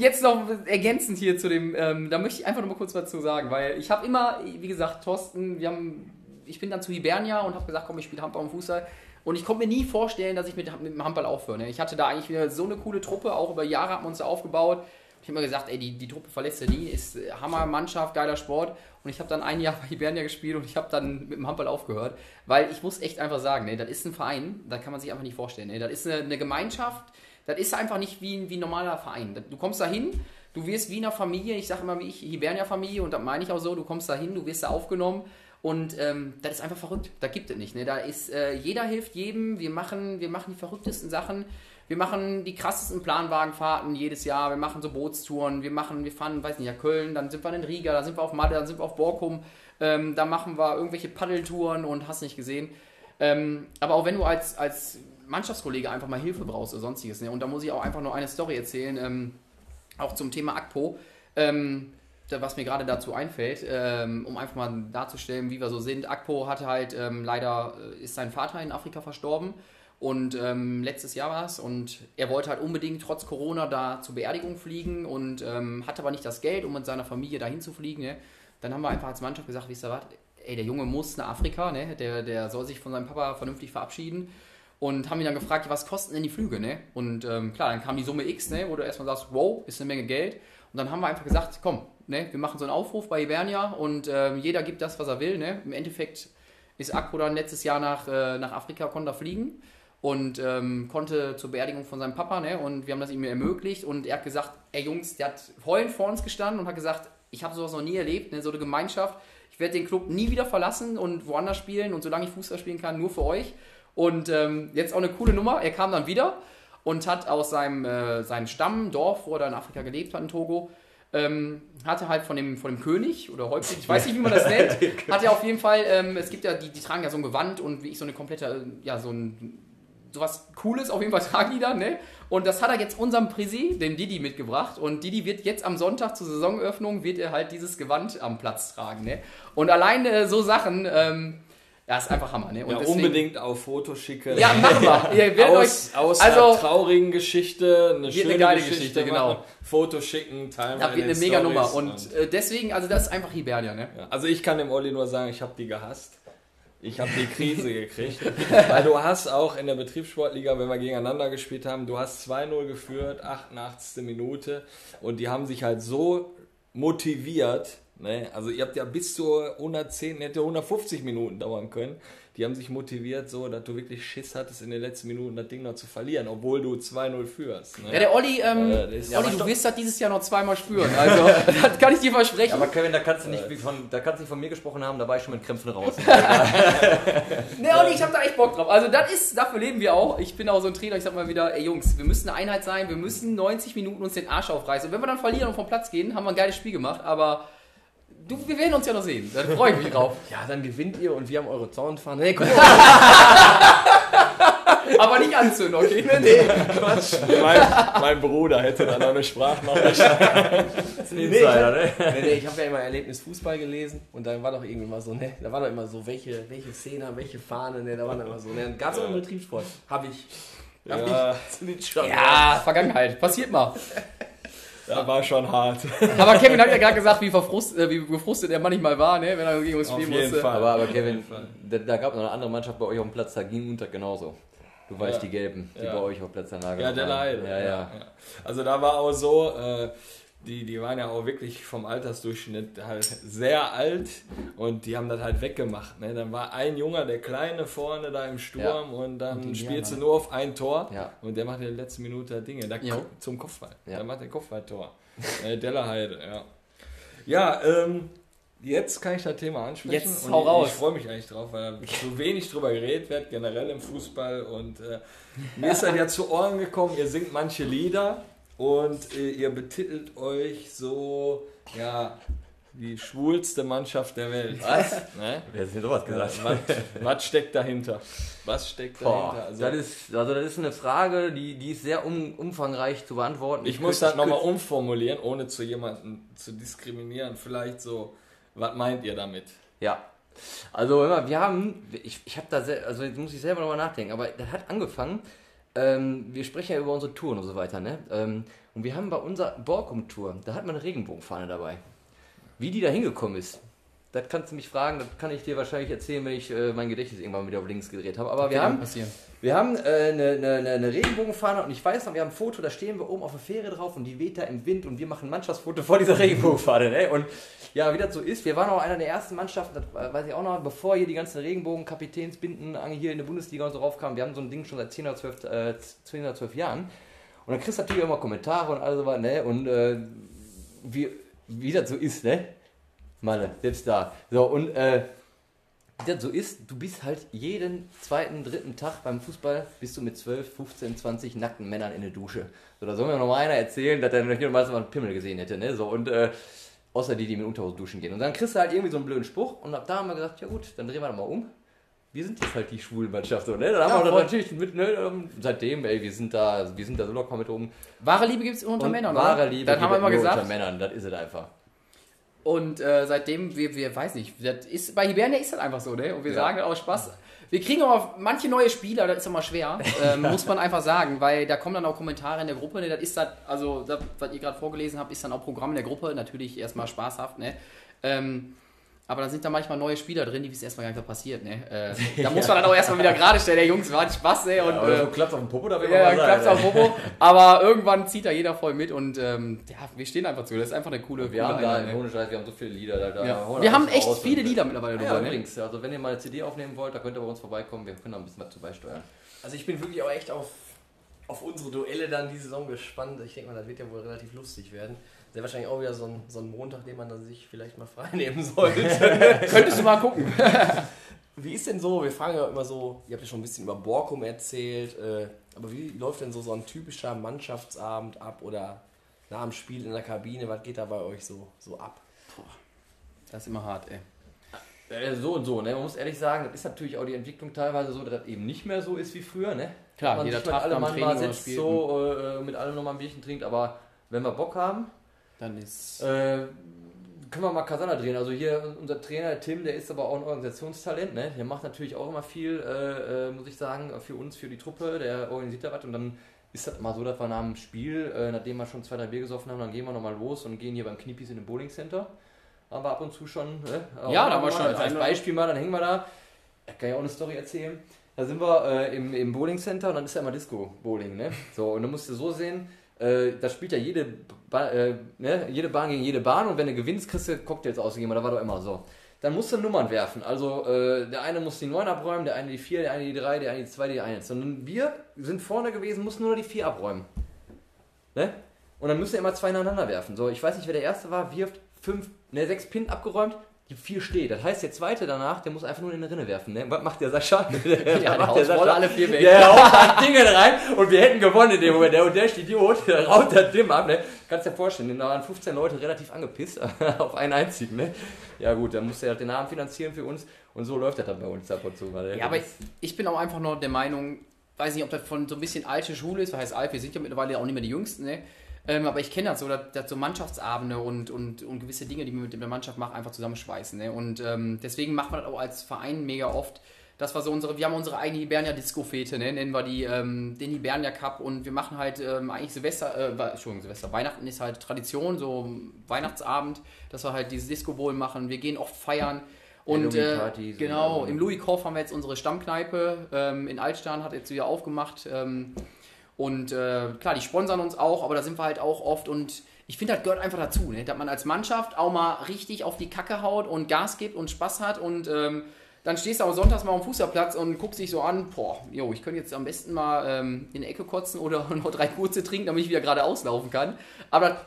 [SPEAKER 3] Jetzt noch ergänzend hier zu dem, ähm, da möchte ich einfach noch mal kurz was zu sagen, weil ich habe immer, wie gesagt, Thorsten, wir haben, ich bin dann zu Hibernia und habe gesagt, komm, ich spiele Handball und Fußball. Und ich konnte mir nie vorstellen, dass ich mit, mit dem Handball aufhöre. Ne? Ich hatte da eigentlich wieder so eine coole Truppe, auch über Jahre haben wir uns da aufgebaut. Ich habe immer gesagt, ey, die, die Truppe verlässt ja nie, ist äh, Hammer, Mannschaft, geiler Sport. Und ich habe dann ein Jahr [LAUGHS] bei Hibernia gespielt und ich habe dann mit dem Handball aufgehört. Weil ich muss echt einfach sagen, ne, das ist ein Verein, da kann man sich einfach nicht vorstellen. Ne? Das ist eine, eine Gemeinschaft, das ist einfach nicht wie, wie ein normaler Verein. Du kommst da hin, du wirst wie in einer Familie, ich sage immer wie ich, Hibernia-Familie und das meine ich auch so, du kommst da hin, du wirst da aufgenommen und ähm, das ist einfach verrückt. Da gibt es nicht. Ne? Da ist, äh, jeder hilft jedem, wir machen, wir machen die verrücktesten Sachen. Wir machen die krassesten Planwagenfahrten jedes Jahr. Wir machen so Bootstouren. Wir machen, wir fahren, weiß nicht, ja, Köln, dann sind wir in Riga, dann sind wir auf Malle, dann sind wir auf Borkum. Ähm, da machen wir irgendwelche Paddeltouren und hast nicht gesehen. Ähm, aber auch wenn du als, als Mannschaftskollege einfach mal Hilfe brauchst oder sonstiges. Ne? Und da muss ich auch einfach nur eine Story erzählen, ähm, auch zum Thema Akpo. Ähm, was mir gerade dazu einfällt, ähm, um einfach mal darzustellen, wie wir so sind. Akpo hatte halt ähm, leider, äh, ist sein Vater in Afrika verstorben und ähm, letztes Jahr war es und er wollte halt unbedingt trotz Corona da zur Beerdigung fliegen und ähm, hatte aber nicht das Geld, um mit seiner Familie dahin zu fliegen. Ne? Dann haben wir einfach als Mannschaft gesagt, wisst ihr was, ey, der Junge muss nach Afrika, ne? der, der soll sich von seinem Papa vernünftig verabschieden. Und haben ihn dann gefragt, was kosten denn die Flüge, ne? Und ähm, klar, dann kam die Summe X, ne? Wo du erstmal sagst, wow, ist eine Menge Geld. Und dann haben wir einfach gesagt, komm, ne? Wir machen so einen Aufruf bei Ibernia und ähm, jeder gibt das, was er will, ne? Im Endeffekt ist Akko dann letztes Jahr nach, äh, nach Afrika, konnte er fliegen und ähm, konnte zur Beerdigung von seinem Papa, ne? Und wir haben das ihm ermöglicht und er hat gesagt, ey Jungs, der hat heulend vor uns gestanden und hat gesagt, ich habe sowas noch nie erlebt, ne? so eine Gemeinschaft. Ich werde den Club nie wieder verlassen und woanders spielen und solange ich Fußball spielen kann, nur für euch. Und ähm, jetzt auch eine coole Nummer. Er kam dann wieder und hat aus seinem, äh, seinem Stamm, Dorf, wo er in Afrika gelebt hat, in Togo, ähm, hatte halt von dem, von dem König oder Häuptling, ich weiß nicht, wie man das [LAUGHS] nennt, hat er auf jeden Fall, ähm, es gibt ja, die, die tragen ja so ein Gewand und wie ich so eine komplette, ja, so ein sowas Cooles auf jeden Fall [LAUGHS] tragen die dann, ne? Und das hat er jetzt unserem Prisi, dem Didi, mitgebracht. Und Didi wird jetzt am Sonntag zur Saisonöffnung, wird er halt dieses Gewand am Platz tragen, ne? Und alleine äh, so Sachen, ähm, ja, ist einfach Hammer, ne?
[SPEAKER 1] Und ja, deswegen, unbedingt auf Foto schicke.
[SPEAKER 3] Ja, mach mal. Ihr
[SPEAKER 1] aus, euch, aus also, einer traurigen Geschichte, eine schöne eine geile Geschichte,
[SPEAKER 3] Geschichte genau.
[SPEAKER 1] Foto schicken, teilen.
[SPEAKER 3] Da wird eine mega Nummer. Und, und äh, deswegen, also das ist einfach Hibernia, ne?
[SPEAKER 1] Ja, also ich kann dem Olli nur sagen, ich habe die gehasst. Ich habe die Krise [LAUGHS] gekriegt. Weil du hast auch in der Betriebssportliga, wenn wir gegeneinander gespielt haben, du hast 2-0 geführt, 88. Minute. Und die haben sich halt so motiviert, Ne? Also ihr habt ja bis zu 110, hätte 150 Minuten dauern können. Die haben sich motiviert, so, dass du wirklich Schiss hattest, in den letzten Minuten das Ding noch zu verlieren, obwohl du 2-0 führst. Ne?
[SPEAKER 3] Ja, der Olli, ähm,
[SPEAKER 1] Äh, das ist-
[SPEAKER 3] Olli,
[SPEAKER 1] Ja,
[SPEAKER 3] du wirst das dieses Jahr noch zweimal spüren. Also, [LAUGHS] das kann ich dir versprechen.
[SPEAKER 4] Aber Kevin, da kannst du nicht wie von, da kannst du nicht von mir gesprochen haben, da war ich schon mit Krämpfen raus. [LAUGHS]
[SPEAKER 3] Ne, Olli, ich hab da echt Bock drauf. Also, das ist, dafür leben wir auch. Ich bin auch so ein Trainer, ich sag mal wieder, ey Jungs, wir müssen eine Einheit sein, wir müssen 90 Minuten uns den Arsch aufreißen. Und wenn wir dann verlieren und vom Platz gehen, haben wir ein geiles Spiel gemacht, aber du, wir werden uns ja noch sehen. Da freue ich mich drauf. [LAUGHS]
[SPEAKER 2] Ja, dann gewinnt ihr und wir haben eure Zaunfahne. Hey, [LAUGHS] guck
[SPEAKER 3] Aber nicht anzünden, okay?
[SPEAKER 2] nee, [LAUGHS] Quatsch.
[SPEAKER 1] mein, mein Bruder hätte dann noch eine Sprachnachricht.
[SPEAKER 4] Das ist ein Insider, ne?
[SPEAKER 2] Nee, nee, ich habe ja immer Erlebnis Fußball gelesen und dann war doch irgendwie mal so, ne, da war doch immer so, welche, welche Szene, welche Fahne, ne, da war dann immer so, ne, ganz ja. im Betriebssport. Habe ich. Hab
[SPEAKER 1] Ja.
[SPEAKER 2] ich zu den Schatten.
[SPEAKER 3] Ja, Vergangenheit. Passiert mal.
[SPEAKER 1] Das war schon hart. [LAUGHS]
[SPEAKER 3] Aber Kevin hat ja gerade gesagt, wie, verfrust, äh, wie gefrustet er manchmal war, ne, wenn er gegen uns spielen musste.
[SPEAKER 1] Fall.
[SPEAKER 4] Aber, aber
[SPEAKER 1] Auf
[SPEAKER 4] Kevin,
[SPEAKER 1] jeden Fall.
[SPEAKER 4] da, da gab es noch eine andere Mannschaft bei euch auf dem Platz, da ging unter genauso. Du weißt,
[SPEAKER 1] Ja.
[SPEAKER 4] die Gelben, die
[SPEAKER 1] Ja.
[SPEAKER 4] bei euch auf Platzanlage
[SPEAKER 1] Ja, der. Leid.
[SPEAKER 4] Ja, ja.
[SPEAKER 1] Also da war auch so, äh, die, die waren ja auch wirklich vom Altersdurchschnitt halt sehr alt und die haben das halt weggemacht. Ne? Dann war ein Junge, der Kleine vorne da im Sturm und dann
[SPEAKER 3] Und
[SPEAKER 1] spielst du nur auf ein Tor
[SPEAKER 4] Ja.
[SPEAKER 1] und der macht in der letzten Minute Dinge. Da
[SPEAKER 3] Jo.
[SPEAKER 1] zum Kopfball.
[SPEAKER 4] Ja.
[SPEAKER 1] Der macht den Kopfballtor. [LAUGHS] äh, Dellerheide, ja. Ja, ähm, jetzt kann ich das Thema ansprechen.
[SPEAKER 3] Jetzt
[SPEAKER 1] und
[SPEAKER 3] hau
[SPEAKER 1] ich,
[SPEAKER 3] raus.
[SPEAKER 1] Ich freue mich eigentlich drauf, weil so wenig drüber geredet wird, generell im Fußball. Und äh, mir ist das ja [LAUGHS] zu Ohren gekommen, ihr singt manche Lieder und äh, ihr betitelt euch so, ja, die schwulste Mannschaft der Welt.
[SPEAKER 4] Was?
[SPEAKER 1] Ne?
[SPEAKER 4] Wer hat denn sowas gesagt?
[SPEAKER 1] Was, was steckt dahinter? Was steckt
[SPEAKER 4] Boah,
[SPEAKER 1] dahinter? Also,
[SPEAKER 4] das, ist, also das ist eine Frage, die, die ist sehr um, umfangreich zu beantworten.
[SPEAKER 1] ich muss
[SPEAKER 4] könnte-
[SPEAKER 1] das nochmal umformulieren, ohne zu jemandem zu diskriminieren. Vielleicht so, was meint ihr damit?
[SPEAKER 4] Ja. Also immer, wir haben, ich, ich habe da, sehr, also jetzt muss ich selber nochmal nachdenken, aber das hat angefangen, ähm, wir sprechen ja über unsere Touren und so weiter, ne? Ähm, und wir haben bei unserer Borkum-Tour, da hat man eine Regenbogenfahne dabei. Wie die da hingekommen ist, das kannst du mich fragen, das kann ich dir wahrscheinlich erzählen, wenn ich äh, mein Gedächtnis irgendwann wieder auf links gedreht habe. Aber wir haben, wir haben äh, eine, eine, eine Regenbogenfahne und ich weiß noch, wir haben ein Foto, da stehen wir oben auf der Fähre drauf und die weht da im Wind und wir machen ein Mannschaftsfoto vor dieser Regenbogenfahne. Ne? Und ja, wie das so ist, wir waren auch einer der ersten Mannschaften, das weiß ich auch noch, bevor hier die ganzen Regenbogen-Kapitänsbinden hier in der Bundesliga und so raufkamen. Wir haben so ein Ding schon seit 10 oder 12, äh, 10 oder 12 Jahren. Und dann kriegst du natürlich immer Kommentare und alles was, ne? Und äh, wie, wie das so ist, ne? Malle, selbst da. So, und äh, wie das so ist, du bist halt jeden zweiten, dritten Tag beim Fußball, bist du mit 12, 15, 20 nackten Männern in der Dusche. So, da soll mir noch mal einer erzählen, dass er noch niemals mal einen Pimmel gesehen hätte, ne? So, und äh, außer die, die mit Unterhose duschen gehen. Und dann kriegst du halt irgendwie so einen blöden Spruch und ab da haben wir gesagt, ja gut, dann drehen wir das mal um. Wir sind jetzt halt die Schwulenmannschaft, so, ne? Dann haben
[SPEAKER 3] Ja,
[SPEAKER 4] wir das natürlich mit, ne? ähm, Seitdem, ey, wir sind da, wir sind da so locker mit rum.
[SPEAKER 3] Wahre Liebe gibt es unter
[SPEAKER 4] Und
[SPEAKER 3] Männern,
[SPEAKER 4] wahre
[SPEAKER 3] oder?
[SPEAKER 4] Liebe
[SPEAKER 3] Dann haben wir
[SPEAKER 4] gibt es
[SPEAKER 3] gesagt.
[SPEAKER 4] unter Männern, das ist es einfach.
[SPEAKER 3] Und äh, seitdem, wir, wir weiß nicht, das ist, bei Hibernia ist das einfach so, ne? Und wir
[SPEAKER 4] Ja.
[SPEAKER 3] sagen das aus Spaß. Wir kriegen aber manche neue Spieler, das ist immer schwer, [LAUGHS] ähm, muss man einfach sagen, weil da kommen dann auch Kommentare in der Gruppe, ne? Das ist das, also das, was ihr gerade vorgelesen habt, ist dann auch Programm in der Gruppe, natürlich erstmal spaßhaft, ne? Ähm, aber dann sind da manchmal neue Spieler drin, die wissen erstmal gar nicht, was passiert, ne? Äh, [LAUGHS] da muss man dann auch erstmal wieder gerade stellen, der Jungs, war ein Spaß, ne? Und,
[SPEAKER 4] Aber
[SPEAKER 3] äh,
[SPEAKER 4] so klappt auf dem Popo, da will
[SPEAKER 3] ja,
[SPEAKER 4] sein,
[SPEAKER 3] auf. Popo. [LAUGHS] Aber irgendwann zieht da jeder voll mit und ähm, ja, wir stehen einfach zu. Das ist einfach eine coole,
[SPEAKER 4] Wir
[SPEAKER 3] coole
[SPEAKER 4] haben da,
[SPEAKER 3] Einheit, ne?
[SPEAKER 4] ohne Scheiß, wir haben so viele Lieder. Da, da
[SPEAKER 3] ja. Wir haben echt viele
[SPEAKER 4] und-
[SPEAKER 3] Lieder mittlerweile
[SPEAKER 4] Ja,
[SPEAKER 3] drüber, ne?
[SPEAKER 4] übrigens, also wenn ihr mal eine CD aufnehmen wollt, da könnt ihr bei uns vorbeikommen, wir können da ein bisschen was zu beisteuern.
[SPEAKER 2] Also ich bin wirklich auch echt auf, auf unsere Duelle dann die Saison gespannt. Ich denke mal, das wird ja wohl relativ lustig werden. Sehr wahrscheinlich auch wieder so ein, so ein Montag, den man dann sich vielleicht mal [LAUGHS] frei nehmen sollte. [LAUGHS]
[SPEAKER 3] Könntest du mal gucken. [LAUGHS]
[SPEAKER 2] wie ist denn so, wir fragen ja immer so, ihr habt ja schon ein bisschen über Borkum erzählt, äh, aber wie läuft denn so, so ein typischer Mannschaftsabend ab oder nach dem Spiel in der Kabine, was geht da bei euch so, so ab?
[SPEAKER 3] Das ist immer hart, ey.
[SPEAKER 4] So und so, ne? Man muss ehrlich sagen, das ist natürlich auch die Entwicklung teilweise so, dass das eben nicht mehr so ist wie früher, ne?
[SPEAKER 3] Klar,
[SPEAKER 4] man
[SPEAKER 3] jeder
[SPEAKER 4] sich mit
[SPEAKER 3] Tag
[SPEAKER 4] allem
[SPEAKER 3] am
[SPEAKER 4] mal
[SPEAKER 3] Spiel.
[SPEAKER 4] so äh, mit allem nochmal ein Bierchen trinkt, aber wenn wir Bock haben,
[SPEAKER 3] Dann ist.
[SPEAKER 4] äh, können wir mal Kasana drehen. Also hier unser Trainer Tim, der ist aber auch ein Organisationstalent, ne? Der macht natürlich auch immer viel, äh, äh, muss ich sagen, für uns, für die Truppe, der organisiert da was und dann ist das mal so, dass wir nach dem Spiel, äh, nachdem wir schon zwei, drei Bier gesoffen haben, dann gehen wir nochmal los und gehen hier beim Knippis in den Bowling Center. Haben wir ab und zu schon, ne?
[SPEAKER 3] Ja, da haben wir
[SPEAKER 4] mal
[SPEAKER 3] schon
[SPEAKER 4] Als, Beispiel mal, dann hängen wir da. Da kann ich auch eine Story erzählen. Da sind wir äh, im, im Bowling Center und dann ist ja immer Disco-Bowling, ne? So, und dann musst du so sehen, äh, da spielt ja jede, ba äh, ne, jede Bahn gegen jede Bahn und wenn du gewinnst, kriegst du Cocktails ausgegeben. Da war doch immer so. Dann musst du Nummern werfen. Also äh, der eine muss die 9 abräumen, der eine die 4, der eine die 3, der eine die 2, die 1. Und wir sind vorne gewesen, mussten nur die 4 abräumen. Ne? Und dann müssen wir immer zwei ineinander werfen. So, ich weiß nicht, wer der erste war, wirft fünf, ne, sechs Pin abgeräumt, die vier steht. Das heißt, der zweite danach, der muss einfach nur in den Rinne werfen. Ne? Was macht der Sascha? [LAUGHS] Der,
[SPEAKER 3] Ja,
[SPEAKER 4] macht
[SPEAKER 3] der haut alle vier weg.
[SPEAKER 4] Der haut Dinge rein und wir hätten gewonnen in dem Moment. Der, und der ist Idiot, der raut das Dim ab. Ne? Kannst dir vorstellen, da waren 15 Leute relativ angepisst [LAUGHS] auf einen einzigen. Ne? Ja gut, dann musste er halt den Namen finanzieren für uns und so läuft das dann bei uns ab und zu. Weil
[SPEAKER 3] Ja, aber ich, ich bin auch einfach noch der Meinung, weiß nicht, ob das von so ein bisschen alte Schule ist, was heißt alt, wir sind ja mittlerweile auch nicht mehr die Jüngsten, ne? Ähm, aber ich kenne das so, dass, dass so Mannschaftsabende und, und, und gewisse Dinge, die wir mit der Mannschaft machen, einfach zusammenschweißen. Ne? Und ähm, deswegen machen wir das auch als Verein mega oft. Das war so unsere, wir haben unsere eigene Hibernia-Disco-Fete, ne? nennen wir die, ähm, den Hibernia Cup und wir machen halt ähm, eigentlich Silvester, äh, Entschuldigung, Silvester, Weihnachten ist halt Tradition, so Weihnachtsabend, dass wir halt dieses Disco-Bowl machen. Wir gehen oft feiern. Und äh, genau,
[SPEAKER 4] ähm,
[SPEAKER 3] im Louis Korf haben wir jetzt unsere Stammkneipe ähm, in Altstein, hat jetzt wieder aufgemacht. Ähm, und äh, klar, die sponsern uns auch, aber da sind wir halt auch oft und ich finde, das gehört einfach dazu, ne? dass man als Mannschaft auch mal richtig auf die Kacke haut und Gas gibt und Spaß hat und ähm, dann stehst du auch sonntags mal am Fußballplatz und guckst dich so an, boah, jo, ich könnte jetzt am besten mal ähm, in die Ecke kotzen oder [LAUGHS] noch drei kurze trinken, damit ich wieder gerade auslaufen kann. Aber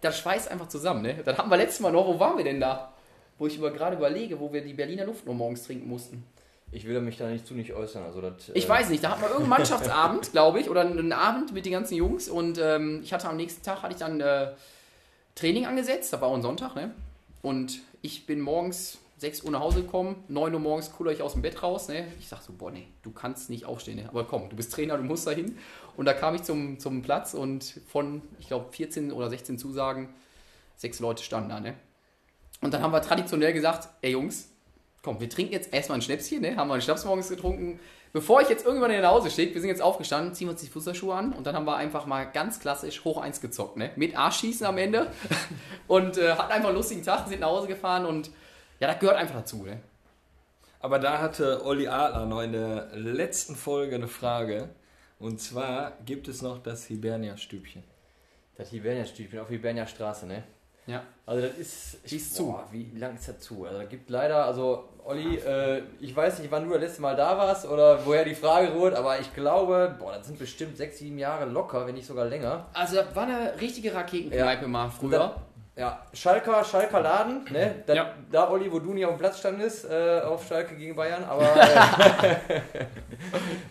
[SPEAKER 3] das, schweißt einfach zusammen. Ne? Dann hatten wir letztes Mal noch, wo waren wir denn da? Wo ich über, gerade überlege, wo wir die Berliner Luft nur morgens trinken mussten.
[SPEAKER 4] Ich will mich da nicht zu nicht äußern. Also das,
[SPEAKER 3] Ich
[SPEAKER 4] äh,
[SPEAKER 3] weiß nicht, da hatten wir irgendeinen Mannschaftsabend, [LAUGHS] glaube ich, oder einen Abend mit den ganzen Jungs und ähm, ich hatte am nächsten Tag hatte ich dann äh, Training angesetzt, da war auch ein Sonntag, ne? Und ich bin morgens 6 Uhr nach Hause gekommen, 9 Uhr morgens kuller ich aus dem Bett raus, ne? Ich sag so, boah, nee, du kannst nicht aufstehen, ne? Aber komm, du bist Trainer, du musst da hin. Und da kam ich zum, zum Platz und von, ich glaube, 14 oder 16 Zusagen, sechs Leute standen da, ne? Und dann haben wir traditionell gesagt, ey Jungs, komm, wir trinken jetzt erstmal ein Schnäpschen, ne? Haben wir einen Schnaps morgens getrunken. Bevor ich jetzt irgendwann in nach Hause schicke, wir sind jetzt aufgestanden, ziehen wir uns die Fußballschuhe an und dann haben wir einfach mal ganz klassisch hoch eins gezockt, ne? Mit Arschschießen am Ende. [LAUGHS] Und äh, hatten einfach einen lustigen Tag, sind nach Hause gefahren und ja, das gehört einfach dazu, ne?
[SPEAKER 1] Aber da hatte Olli Adler noch in der letzten Folge eine Frage. Und zwar gibt es noch das Hibernia-Stübchen.
[SPEAKER 4] Das Hibernia-Stübchen auf Hibernia Straße, ne?
[SPEAKER 3] Ja.
[SPEAKER 4] Also das ist,
[SPEAKER 3] ist zu.
[SPEAKER 4] Boah, wie lang ist das zu? Also da gibt leider, also Olli, äh, ich weiß nicht, wann du das letzte Mal da warst oder woher die Frage rührt, aber ich glaube, boah, das sind bestimmt sechs, sieben Jahre locker, wenn nicht sogar länger.
[SPEAKER 3] Also das war eine richtige Raketenkneipe mal früher.
[SPEAKER 4] Ja, Schalker, Schalker Laden, ne? Da,
[SPEAKER 3] Ja.
[SPEAKER 4] da Olli, wo du nie auf dem Platz standest, äh, auf Schalke gegen Bayern, aber. [LAUGHS] Äh,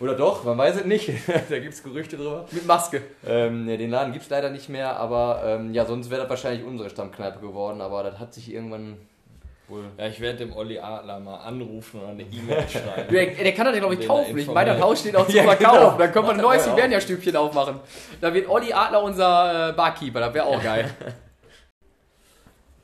[SPEAKER 4] [LAUGHS] oder doch, man weiß es nicht. [LAUGHS] da gibt es Gerüchte drüber.
[SPEAKER 3] Mit Maske.
[SPEAKER 4] Ähm, ne, den Laden gibt es leider nicht mehr, aber ähm, ja, sonst wäre das wahrscheinlich unsere Stammkneipe geworden, aber das hat sich irgendwann wohl.
[SPEAKER 1] Ja, ich werde dem Olli Adler mal anrufen oder eine E-Mail schreiben.
[SPEAKER 3] Der, der kann das ja, glaube ich, kaufen. Ich meine, das. Haus steht auch zum
[SPEAKER 4] Ja,
[SPEAKER 3] Verkauf.
[SPEAKER 4] genau.
[SPEAKER 3] Dann können wir ein neues
[SPEAKER 4] Ja.
[SPEAKER 3] Hibernia-Stübchen aufmachen. Da wird Olli Adler unser äh, Barkeeper. Das wäre auch geil.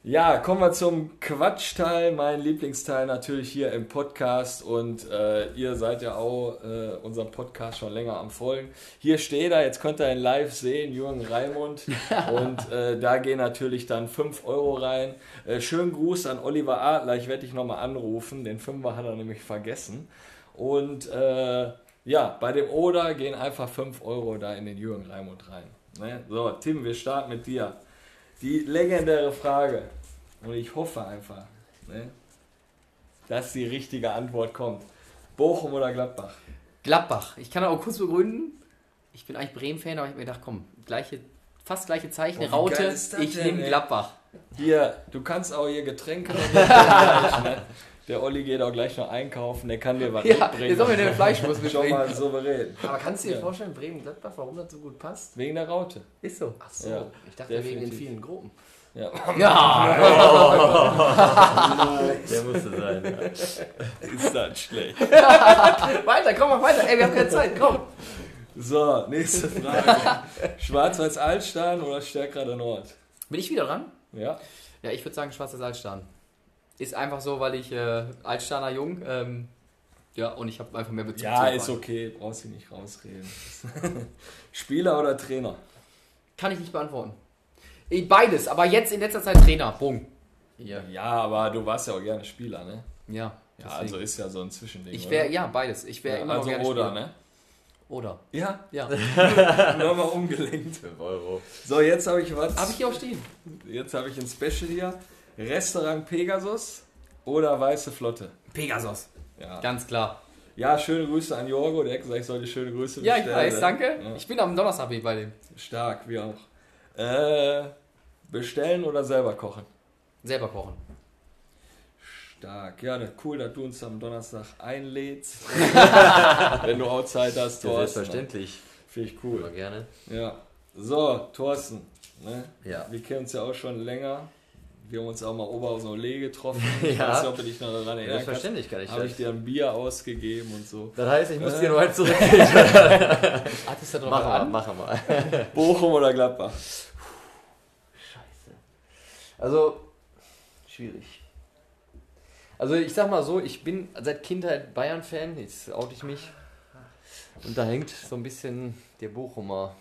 [SPEAKER 1] Ja, kommen wir zum Quatschteil, mein Lieblingsteil natürlich hier im Podcast und äh, ihr seid ja auch äh, unserem Podcast schon länger am Folgen. Hier steht er, jetzt könnt ihr ihn live sehen, Jürgen Raimund [LAUGHS] und äh, da gehen natürlich dann 5 Euro rein. Äh, schönen Gruß an Oliver Adler, ich werde dich nochmal anrufen, den Fünfer hat er nämlich vergessen. Und äh, ja, bei dem Oder gehen einfach 5 Euro da in den Jürgen Raimund rein. Ne? So, Tim, wir starten mit dir. Die legendäre Frage. Und ich hoffe einfach, ne, dass die richtige Antwort kommt. Bochum oder Gladbach?
[SPEAKER 3] Gladbach. Ich kann auch kurz begründen. Ich bin eigentlich Bremen-Fan, aber ich habe mir gedacht, komm, gleiche, fast gleiche Zeichen,
[SPEAKER 1] Boah, wie
[SPEAKER 3] Raute. Ich nehme? Gladbach.
[SPEAKER 1] Hier, du kannst auch hier Getränke ne? Der Olli geht auch gleich noch einkaufen, der kann dir was
[SPEAKER 3] Ja,
[SPEAKER 1] mitbringen.
[SPEAKER 3] jetzt sollen wir den Fleischwurst [LAUGHS]
[SPEAKER 1] Schon mal souverän.
[SPEAKER 2] Aber kannst du dir
[SPEAKER 1] Ja.
[SPEAKER 2] vorstellen, Bremen-Gladbach, warum das so gut passt?
[SPEAKER 1] Wegen der Raute.
[SPEAKER 3] Ist so.
[SPEAKER 2] Ach so,
[SPEAKER 1] Ja,
[SPEAKER 2] ich dachte wegen den
[SPEAKER 1] definitiv.
[SPEAKER 2] vielen Gruppen.
[SPEAKER 1] Ja.
[SPEAKER 3] Ja, [LAUGHS]
[SPEAKER 4] Der musste sein. Ja.
[SPEAKER 1] Ist das schlecht. [LAUGHS]
[SPEAKER 3] weiter, komm mal weiter. Ey, wir haben keine Zeit, komm.
[SPEAKER 1] So, nächste Frage. Schwarz-Weiß Altstein oder Stärkrade Nord?
[SPEAKER 3] Bin ich wieder dran?
[SPEAKER 1] Ja.
[SPEAKER 3] Ja, ich würde sagen Schwarzer Altstein. Ist einfach so, weil ich äh, Altsteiner Jung, ähm, ja, und ich habe einfach mehr Bezug
[SPEAKER 1] Ja, ist okay, brauchst du nicht rausreden. [LAUGHS] Spieler oder Trainer?
[SPEAKER 3] Kann ich nicht beantworten. Eh, Beides, aber jetzt in letzter Zeit Trainer. Bumm.
[SPEAKER 4] Hier.
[SPEAKER 1] Ja, aber du warst ja auch gerne Spieler, ne?
[SPEAKER 3] Ja,
[SPEAKER 1] Ja, also ist ja so ein Zwischending.
[SPEAKER 3] ich wäre, ja, beides. Ich wäre
[SPEAKER 1] Ja,
[SPEAKER 3] immer
[SPEAKER 1] also
[SPEAKER 3] gerne
[SPEAKER 1] oder,
[SPEAKER 3] Spieler.
[SPEAKER 1] ne?
[SPEAKER 3] Oder?
[SPEAKER 1] Ja,
[SPEAKER 3] Ja. [LAUGHS]
[SPEAKER 1] nochmal umgelenkt.
[SPEAKER 4] 5 Euro.
[SPEAKER 1] So, jetzt habe ich was.
[SPEAKER 3] Habe ich hier auch stehen.
[SPEAKER 1] Jetzt habe ich ein Special hier. Restaurant Pegasus oder Weiße Flotte.
[SPEAKER 3] Pegasus.
[SPEAKER 1] Ja,
[SPEAKER 3] Ganz klar.
[SPEAKER 1] ja schöne Grüße an Jorgo. Der hat gesagt, ich soll die schöne Grüße
[SPEAKER 3] Ja, ich
[SPEAKER 1] bestellen.
[SPEAKER 3] weiß, danke.
[SPEAKER 1] Ja.
[SPEAKER 3] Ich bin am Donnerstag bei dem.
[SPEAKER 1] Stark, wie auch. Äh, bestellen oder selber kochen?
[SPEAKER 3] Selber kochen.
[SPEAKER 1] Stark. Ja, das cool, dass du uns am Donnerstag einlädst. [LAUGHS] Wenn du Outside hast,
[SPEAKER 4] Ja,
[SPEAKER 1] Thorsten.
[SPEAKER 4] selbstverständlich.
[SPEAKER 1] Finde ich
[SPEAKER 4] Immer
[SPEAKER 1] cool.
[SPEAKER 4] gerne.
[SPEAKER 1] Ja. So, Thorsten. Ne?
[SPEAKER 4] Ja.
[SPEAKER 1] Wir kennen uns ja auch schon länger. Wir haben uns auch mal Oberhausen Ole getroffen.
[SPEAKER 4] Ja. [LAUGHS]
[SPEAKER 1] Ich weiß nicht, ob du dich noch daran erinnern kannst.
[SPEAKER 4] Selbstverständlich kann ich
[SPEAKER 1] Habe ich dir ein Bier ausgegeben und so.
[SPEAKER 4] Das heißt, ich muss
[SPEAKER 1] Äh.
[SPEAKER 4] dir nur eins [LAUGHS] zurückgeben.
[SPEAKER 3] Hattest du drauf
[SPEAKER 4] Machen wir,
[SPEAKER 3] an?
[SPEAKER 4] machen wir. [LAUGHS]
[SPEAKER 1] Bochum oder Gladbach?
[SPEAKER 4] Scheiße. Also, schwierig. Also, ich sag mal so, ich bin seit Kindheit Bayern-Fan, jetzt oute ich mich. Und da hängt so ein bisschen der Bochumer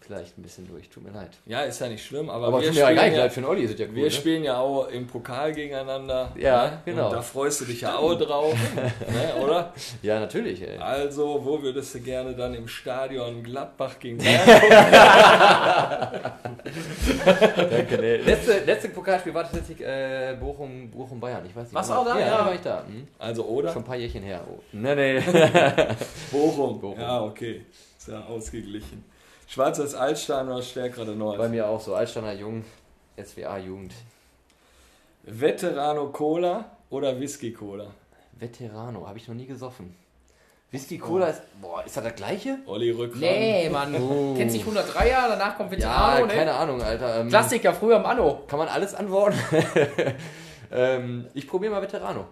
[SPEAKER 4] vielleicht ein bisschen durch. Tut mir leid.
[SPEAKER 1] Ja, ist ja nicht schlimm, aber,
[SPEAKER 4] Aber
[SPEAKER 1] wir,
[SPEAKER 4] tut mir ja gar nicht leid, für den Olli ist ja cool.
[SPEAKER 1] wir
[SPEAKER 4] ne?
[SPEAKER 1] spielen ja auch im Pokal gegeneinander.
[SPEAKER 4] Ja,
[SPEAKER 1] ne?
[SPEAKER 4] genau.
[SPEAKER 1] Und da freust du dich ja auch drauf, ne, oder? [LAUGHS]
[SPEAKER 4] Ja, natürlich, ey.
[SPEAKER 1] Also, wo würdest du gerne dann im Stadion Gladbach gegen Bayern? [LAUGHS]
[SPEAKER 4] Danke, nee. Letzte, letzte Pokalspiel war tatsächlich äh, Bochum, Bochum Bayern. Ich weiß nicht.
[SPEAKER 2] Warst du auch da?
[SPEAKER 4] Ja,
[SPEAKER 2] Ja.
[SPEAKER 4] war ich da. Hm?
[SPEAKER 1] Also, oder?
[SPEAKER 4] Schon ein paar Jährchen her. Oh. [LAUGHS] Nee, nee.
[SPEAKER 1] Bochum.
[SPEAKER 4] Bochum.
[SPEAKER 1] Ja, okay. Ist ja ausgeglichen. Schwarzes Altstein oder stärkere Nord?
[SPEAKER 4] Bei mir auch so. Altsteiner Jung, SWA Jugend.
[SPEAKER 1] Veterano Cola oder Whisky Cola?
[SPEAKER 4] Veterano, habe ich noch nie gesoffen. Whisky Cola ist. Boah, ist das das gleiche?
[SPEAKER 1] Olli Rückgrat.
[SPEAKER 3] Nee, Mann. [LAUGHS]
[SPEAKER 4] Oh.
[SPEAKER 3] Kennst dich 103er, danach kommt
[SPEAKER 4] Ja,
[SPEAKER 3] Veterano, ne?
[SPEAKER 4] keine Ahnung, Alter. Ähm,
[SPEAKER 3] Klassiker, früher im Anno.
[SPEAKER 4] Kann man alles antworten? [LAUGHS] ähm, ich probiere mal Veterano.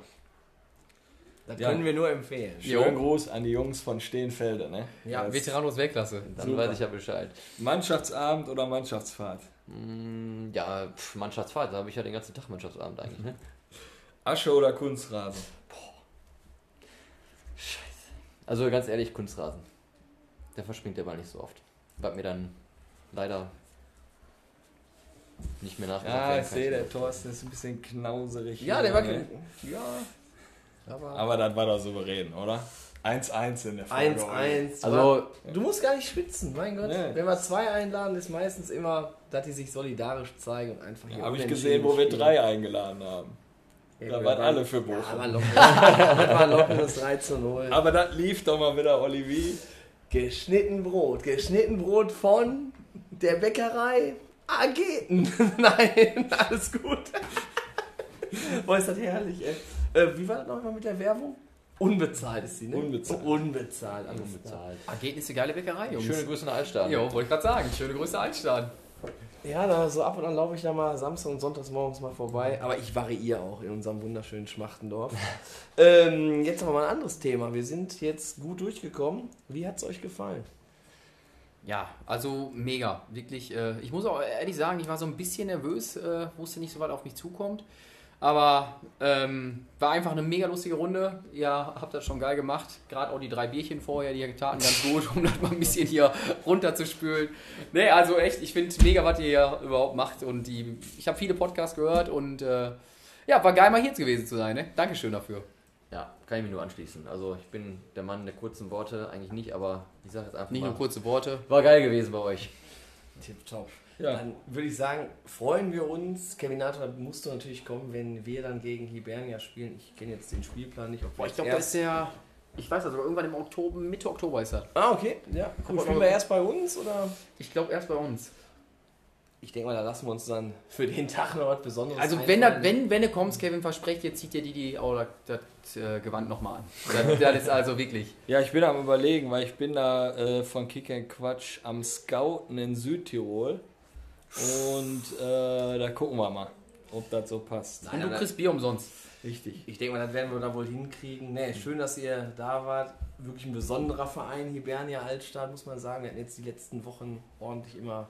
[SPEAKER 2] Das
[SPEAKER 1] Ja.
[SPEAKER 2] können wir nur empfehlen.
[SPEAKER 1] Schönen Gruß an die Jungs von Steenfelde. Ne?
[SPEAKER 3] Ja,
[SPEAKER 1] Das-
[SPEAKER 3] Veterano ist Weltklasse.
[SPEAKER 4] Dann
[SPEAKER 1] Super.
[SPEAKER 4] weiß ich ja Bescheid.
[SPEAKER 1] Mannschaftsabend oder Mannschaftsfahrt?
[SPEAKER 4] Mm, ja, pff, Mannschaftsfahrt, da habe ich ja den ganzen Tag Mannschaftsabend eigentlich. Ne? [LAUGHS]
[SPEAKER 1] Asche oder Kunstrasen?
[SPEAKER 4] Also ganz ehrlich, Kunstrasen. Der verspringt der Ball nicht so oft. Was mir dann leider nicht mehr nachgesagt
[SPEAKER 1] Ja, ich sehe, der Thorsten ist ein bisschen knauserig.
[SPEAKER 2] Ja, der war. Ja. Aber.
[SPEAKER 1] Aber das war doch souverän, oder? 1-1 in der Folge.
[SPEAKER 2] 1-1.
[SPEAKER 4] Also,
[SPEAKER 2] Du musst gar nicht schwitzen, mein Gott.
[SPEAKER 1] Nee.
[SPEAKER 2] Wenn wir zwei einladen, ist meistens immer, dass die sich solidarisch zeigen und einfach hier
[SPEAKER 1] Habe ich gesehen, wo wir drei eingeladen haben.
[SPEAKER 2] Ja,
[SPEAKER 1] Da waren alle für
[SPEAKER 2] Ja,
[SPEAKER 1] Bochum.
[SPEAKER 2] aber locker. das war lockeres 3 zu 0.
[SPEAKER 1] Aber das lief doch mal wieder, Olivier.
[SPEAKER 2] Geschnitten Brot. Geschnitten Brot von der Bäckerei Ageten. [LAUGHS] Nein, alles gut. Boah, ist das herrlich, ey. Äh, wie war das nochmal mit der Werbung? Unbezahlt ist sie, ne?
[SPEAKER 1] Unbezahlt.
[SPEAKER 2] Unbezahlt, alles
[SPEAKER 4] unbezahlt.
[SPEAKER 3] Ageten ist eine geile Bäckerei, Jungs.
[SPEAKER 4] Schöne Grüße nach Altstadt.
[SPEAKER 3] Jo, wollte ich gerade sagen. Schöne Grüße Altstadt.
[SPEAKER 2] Ja, da so ab und an laufe ich da mal Samstag und Sonntags morgens mal vorbei. Aber ich variiere auch in unserem wunderschönen Schmachtendorf. [LAUGHS] ähm, jetzt aber mal ein anderes Thema. Wir sind jetzt gut durchgekommen. Wie hat es euch gefallen?
[SPEAKER 3] Ja, also mega, wirklich. Äh, ich muss auch ehrlich sagen, ich war so ein bisschen nervös, äh, wusste nicht so weit auf mich zukommt. Aber ähm, war einfach eine mega lustige Runde. Ihr habt das schon geil gemacht. Gerade auch die drei Bierchen vorher, die taten ganz gut, [LAUGHS] um das mal ein bisschen hier runterzuspülen. Nee, also echt, ich finde mega, was ihr hier überhaupt macht. Und die, ich habe viele Podcasts gehört und äh, ja, war geil, mal hier gewesen zu sein. Ne? Dankeschön dafür.
[SPEAKER 4] Ja, kann ich mich nur anschließen. Also ich bin der Mann der kurzen Worte, eigentlich nicht, aber ich sage jetzt einfach
[SPEAKER 3] Nicht
[SPEAKER 4] mal.
[SPEAKER 3] nur kurze Worte.
[SPEAKER 4] War geil gewesen bei euch.
[SPEAKER 2] Tipptopp.
[SPEAKER 1] Ja.
[SPEAKER 2] Dann würde ich sagen, freuen wir uns. Kevin Nato musst du natürlich kommen, wenn wir dann gegen Hibernia spielen. Ich kenne jetzt den Spielplan nicht. Ob
[SPEAKER 3] Boah, ich glaube,
[SPEAKER 2] erst-
[SPEAKER 3] das ist der. Ich weiß das, aber irgendwann im Oktober, Mitte Oktober ist das.
[SPEAKER 2] Ah, okay. Ja, cool. Spielen wir erst bei uns oder?
[SPEAKER 3] Ich glaube erst bei uns.
[SPEAKER 2] Ich denke mal, da lassen wir uns dann für den Tag noch was Besonderes
[SPEAKER 3] Also wenn, das, wenn, wenn du kommst, Kevin, versprecht dir, zieht dir die, die oh, das, das äh, Gewand nochmal an. Das, das ist also wirklich.
[SPEAKER 1] Ja, ich bin am überlegen, weil ich bin da äh, von Kick and Quatsch am Scouten in Südtirol. Und äh, da gucken wir mal, ob das so passt.
[SPEAKER 2] Nein,
[SPEAKER 3] Und du kriegst Bier umsonst.
[SPEAKER 1] Richtig.
[SPEAKER 2] Ich denke mal, das werden wir da wohl hinkriegen. Nee, schön, dass ihr da wart. Wirklich ein besonderer Verein, Hibernia Altstadt, muss man sagen. Wir hatten jetzt die letzten Wochen ordentlich immer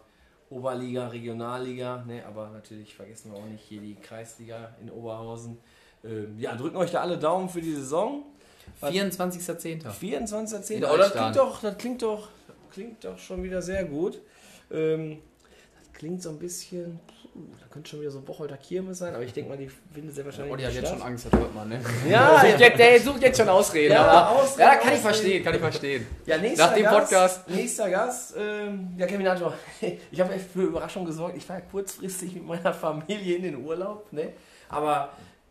[SPEAKER 2] Oberliga, Regionalliga. Nee, aber natürlich vergessen wir auch nicht hier die Kreisliga in Oberhausen. Ähm, ja, drücken euch da alle Daumen für die Saison. Was?
[SPEAKER 3] 24.10.
[SPEAKER 2] 24.10.
[SPEAKER 3] In
[SPEAKER 2] Oh, das klingt doch, das klingt doch, klingt doch schon wieder sehr gut. Ähm, klingt so ein bisschen, da könnte schon wieder so Bocholter Kirmes sein, aber ich denke mal, die findet sehr wahrscheinlich
[SPEAKER 3] Olli hat
[SPEAKER 2] nicht
[SPEAKER 3] jetzt schon Angst, das hört man, ne?
[SPEAKER 2] Ja,
[SPEAKER 3] Der, der, der sucht jetzt schon Ausreden.
[SPEAKER 2] Ja,
[SPEAKER 3] aber,
[SPEAKER 2] Ausreden,
[SPEAKER 3] ja, kann ich verstehen, kann ich verstehen.
[SPEAKER 2] Ja, nächster
[SPEAKER 3] Nach dem
[SPEAKER 2] Gast,
[SPEAKER 3] Podcast.
[SPEAKER 2] Nächster Gast, ähm, ja, Kevin Nator. [LAUGHS] Ich habe echt für Überraschung gesorgt. Ich war ja kurzfristig mit meiner Familie in den Urlaub, ne? Aber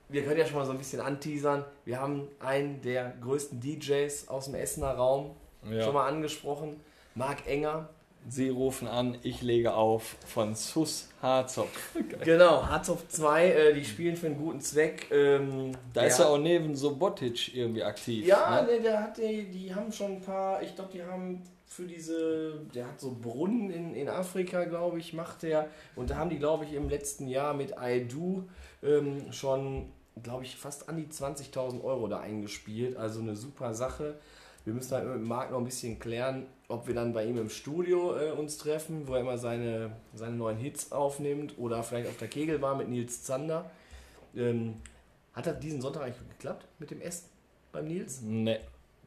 [SPEAKER 2] wir können ja schon mal so ein bisschen anteasern. Wir haben einen der größten DJs aus dem Essener Raum
[SPEAKER 1] Ja.
[SPEAKER 2] schon mal angesprochen. Marc Enger.
[SPEAKER 1] Sie rufen an, ich lege auf von Sus Harzopf. [LAUGHS]
[SPEAKER 2] Genau, Harzopf 2, äh, die spielen für einen guten Zweck. Ähm,
[SPEAKER 1] Da ist er auch neben Sobotic irgendwie aktiv.
[SPEAKER 2] Ja,
[SPEAKER 1] ne?
[SPEAKER 2] der, der hat die, die haben schon ein paar, ich glaube, die haben für diese, der hat so Brunnen in, in Afrika, glaube ich, macht der. Und da haben die, glaube ich, im letzten Jahr mit I Do ähm, schon, glaube ich, fast an die 20.000 Euro da eingespielt. Also eine super Sache. Wir müssen halt mit Marc noch ein bisschen klären, ob wir dann bei ihm im Studio äh, uns treffen, wo er immer seine, seine neuen Hits aufnimmt oder vielleicht auf der Kegelbahn mit Nils Zander. Ähm, hat das diesen Sonntag eigentlich geklappt mit dem Essen beim Nils?
[SPEAKER 1] Ne,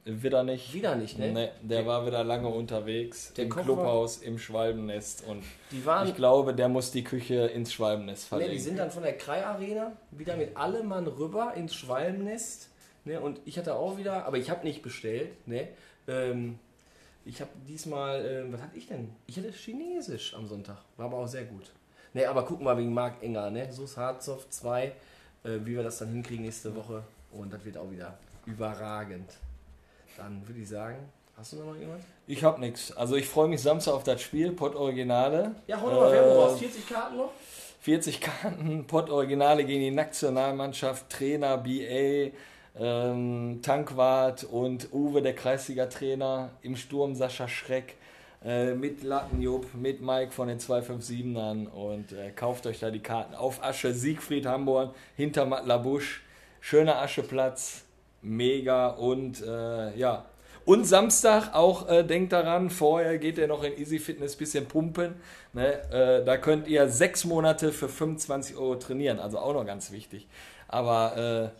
[SPEAKER 1] wieder nicht.
[SPEAKER 2] Wieder nicht, ne?
[SPEAKER 1] Ne, der war wieder lange unterwegs
[SPEAKER 2] Der
[SPEAKER 1] im
[SPEAKER 2] Koch
[SPEAKER 1] Clubhaus im Schwalbennest und
[SPEAKER 2] Die waren,
[SPEAKER 1] ich glaube, der muss die Küche ins Schwalbennest
[SPEAKER 2] ne,
[SPEAKER 1] verlegen.
[SPEAKER 2] die sind dann von der Krei Arena wieder mit allem Mann rüber ins Schwalbennest. Ne, und ich hatte auch wieder, aber ich habe nicht bestellt. Ne, ähm, ich habe diesmal, ähm, was hatte ich denn? Ich hatte Chinesisch am Sonntag, war aber auch sehr gut. Ne, aber gucken wir wegen Marc Enger, ne? Sus Harzow 2, äh, wie wir das dann hinkriegen nächste Woche. Und das wird auch wieder überragend. Dann würde ich sagen, hast du noch mal jemand?
[SPEAKER 1] Ich hab nix. Also ich freue mich Samstag auf das Spiel, Pott Originale.
[SPEAKER 2] Ja, doch mal Werbung
[SPEAKER 1] Äh,
[SPEAKER 2] raus. 40 Karten noch?
[SPEAKER 1] 40 Karten, Pott Originale gegen die Nationalmannschaft, Trainer, BA, ähm, Tankwart und Uwe, der Kreisliga-Trainer, im Sturm Sascha Schreck, äh, mit Lattenjupp, mit Mike von den 257ern und äh, kauft euch da die Karten auf Asche, Siegfried Hamborn, hinter Matlabusch, schöner Ascheplatz, mega und äh, ja. Und Samstag auch, äh, denkt daran, vorher geht ihr noch in Easy Fitness bisschen pumpen. Ne? Äh, da könnt ihr sechs Monate für 25 Euro trainieren, also auch noch ganz wichtig. Aber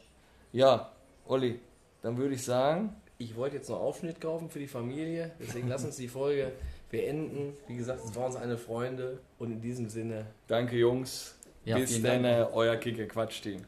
[SPEAKER 1] äh, ja, Olli, dann würde ich sagen,
[SPEAKER 2] Ich wollte jetzt noch Aufschnitt kaufen für die Familie, deswegen lass uns die Folge beenden. Wie gesagt, es waren uns eine Freunde und in diesem Sinne
[SPEAKER 1] danke Jungs.
[SPEAKER 4] Ja,
[SPEAKER 1] Bis dann,
[SPEAKER 4] Dank.
[SPEAKER 1] euer Kicke-Quatsch-Team.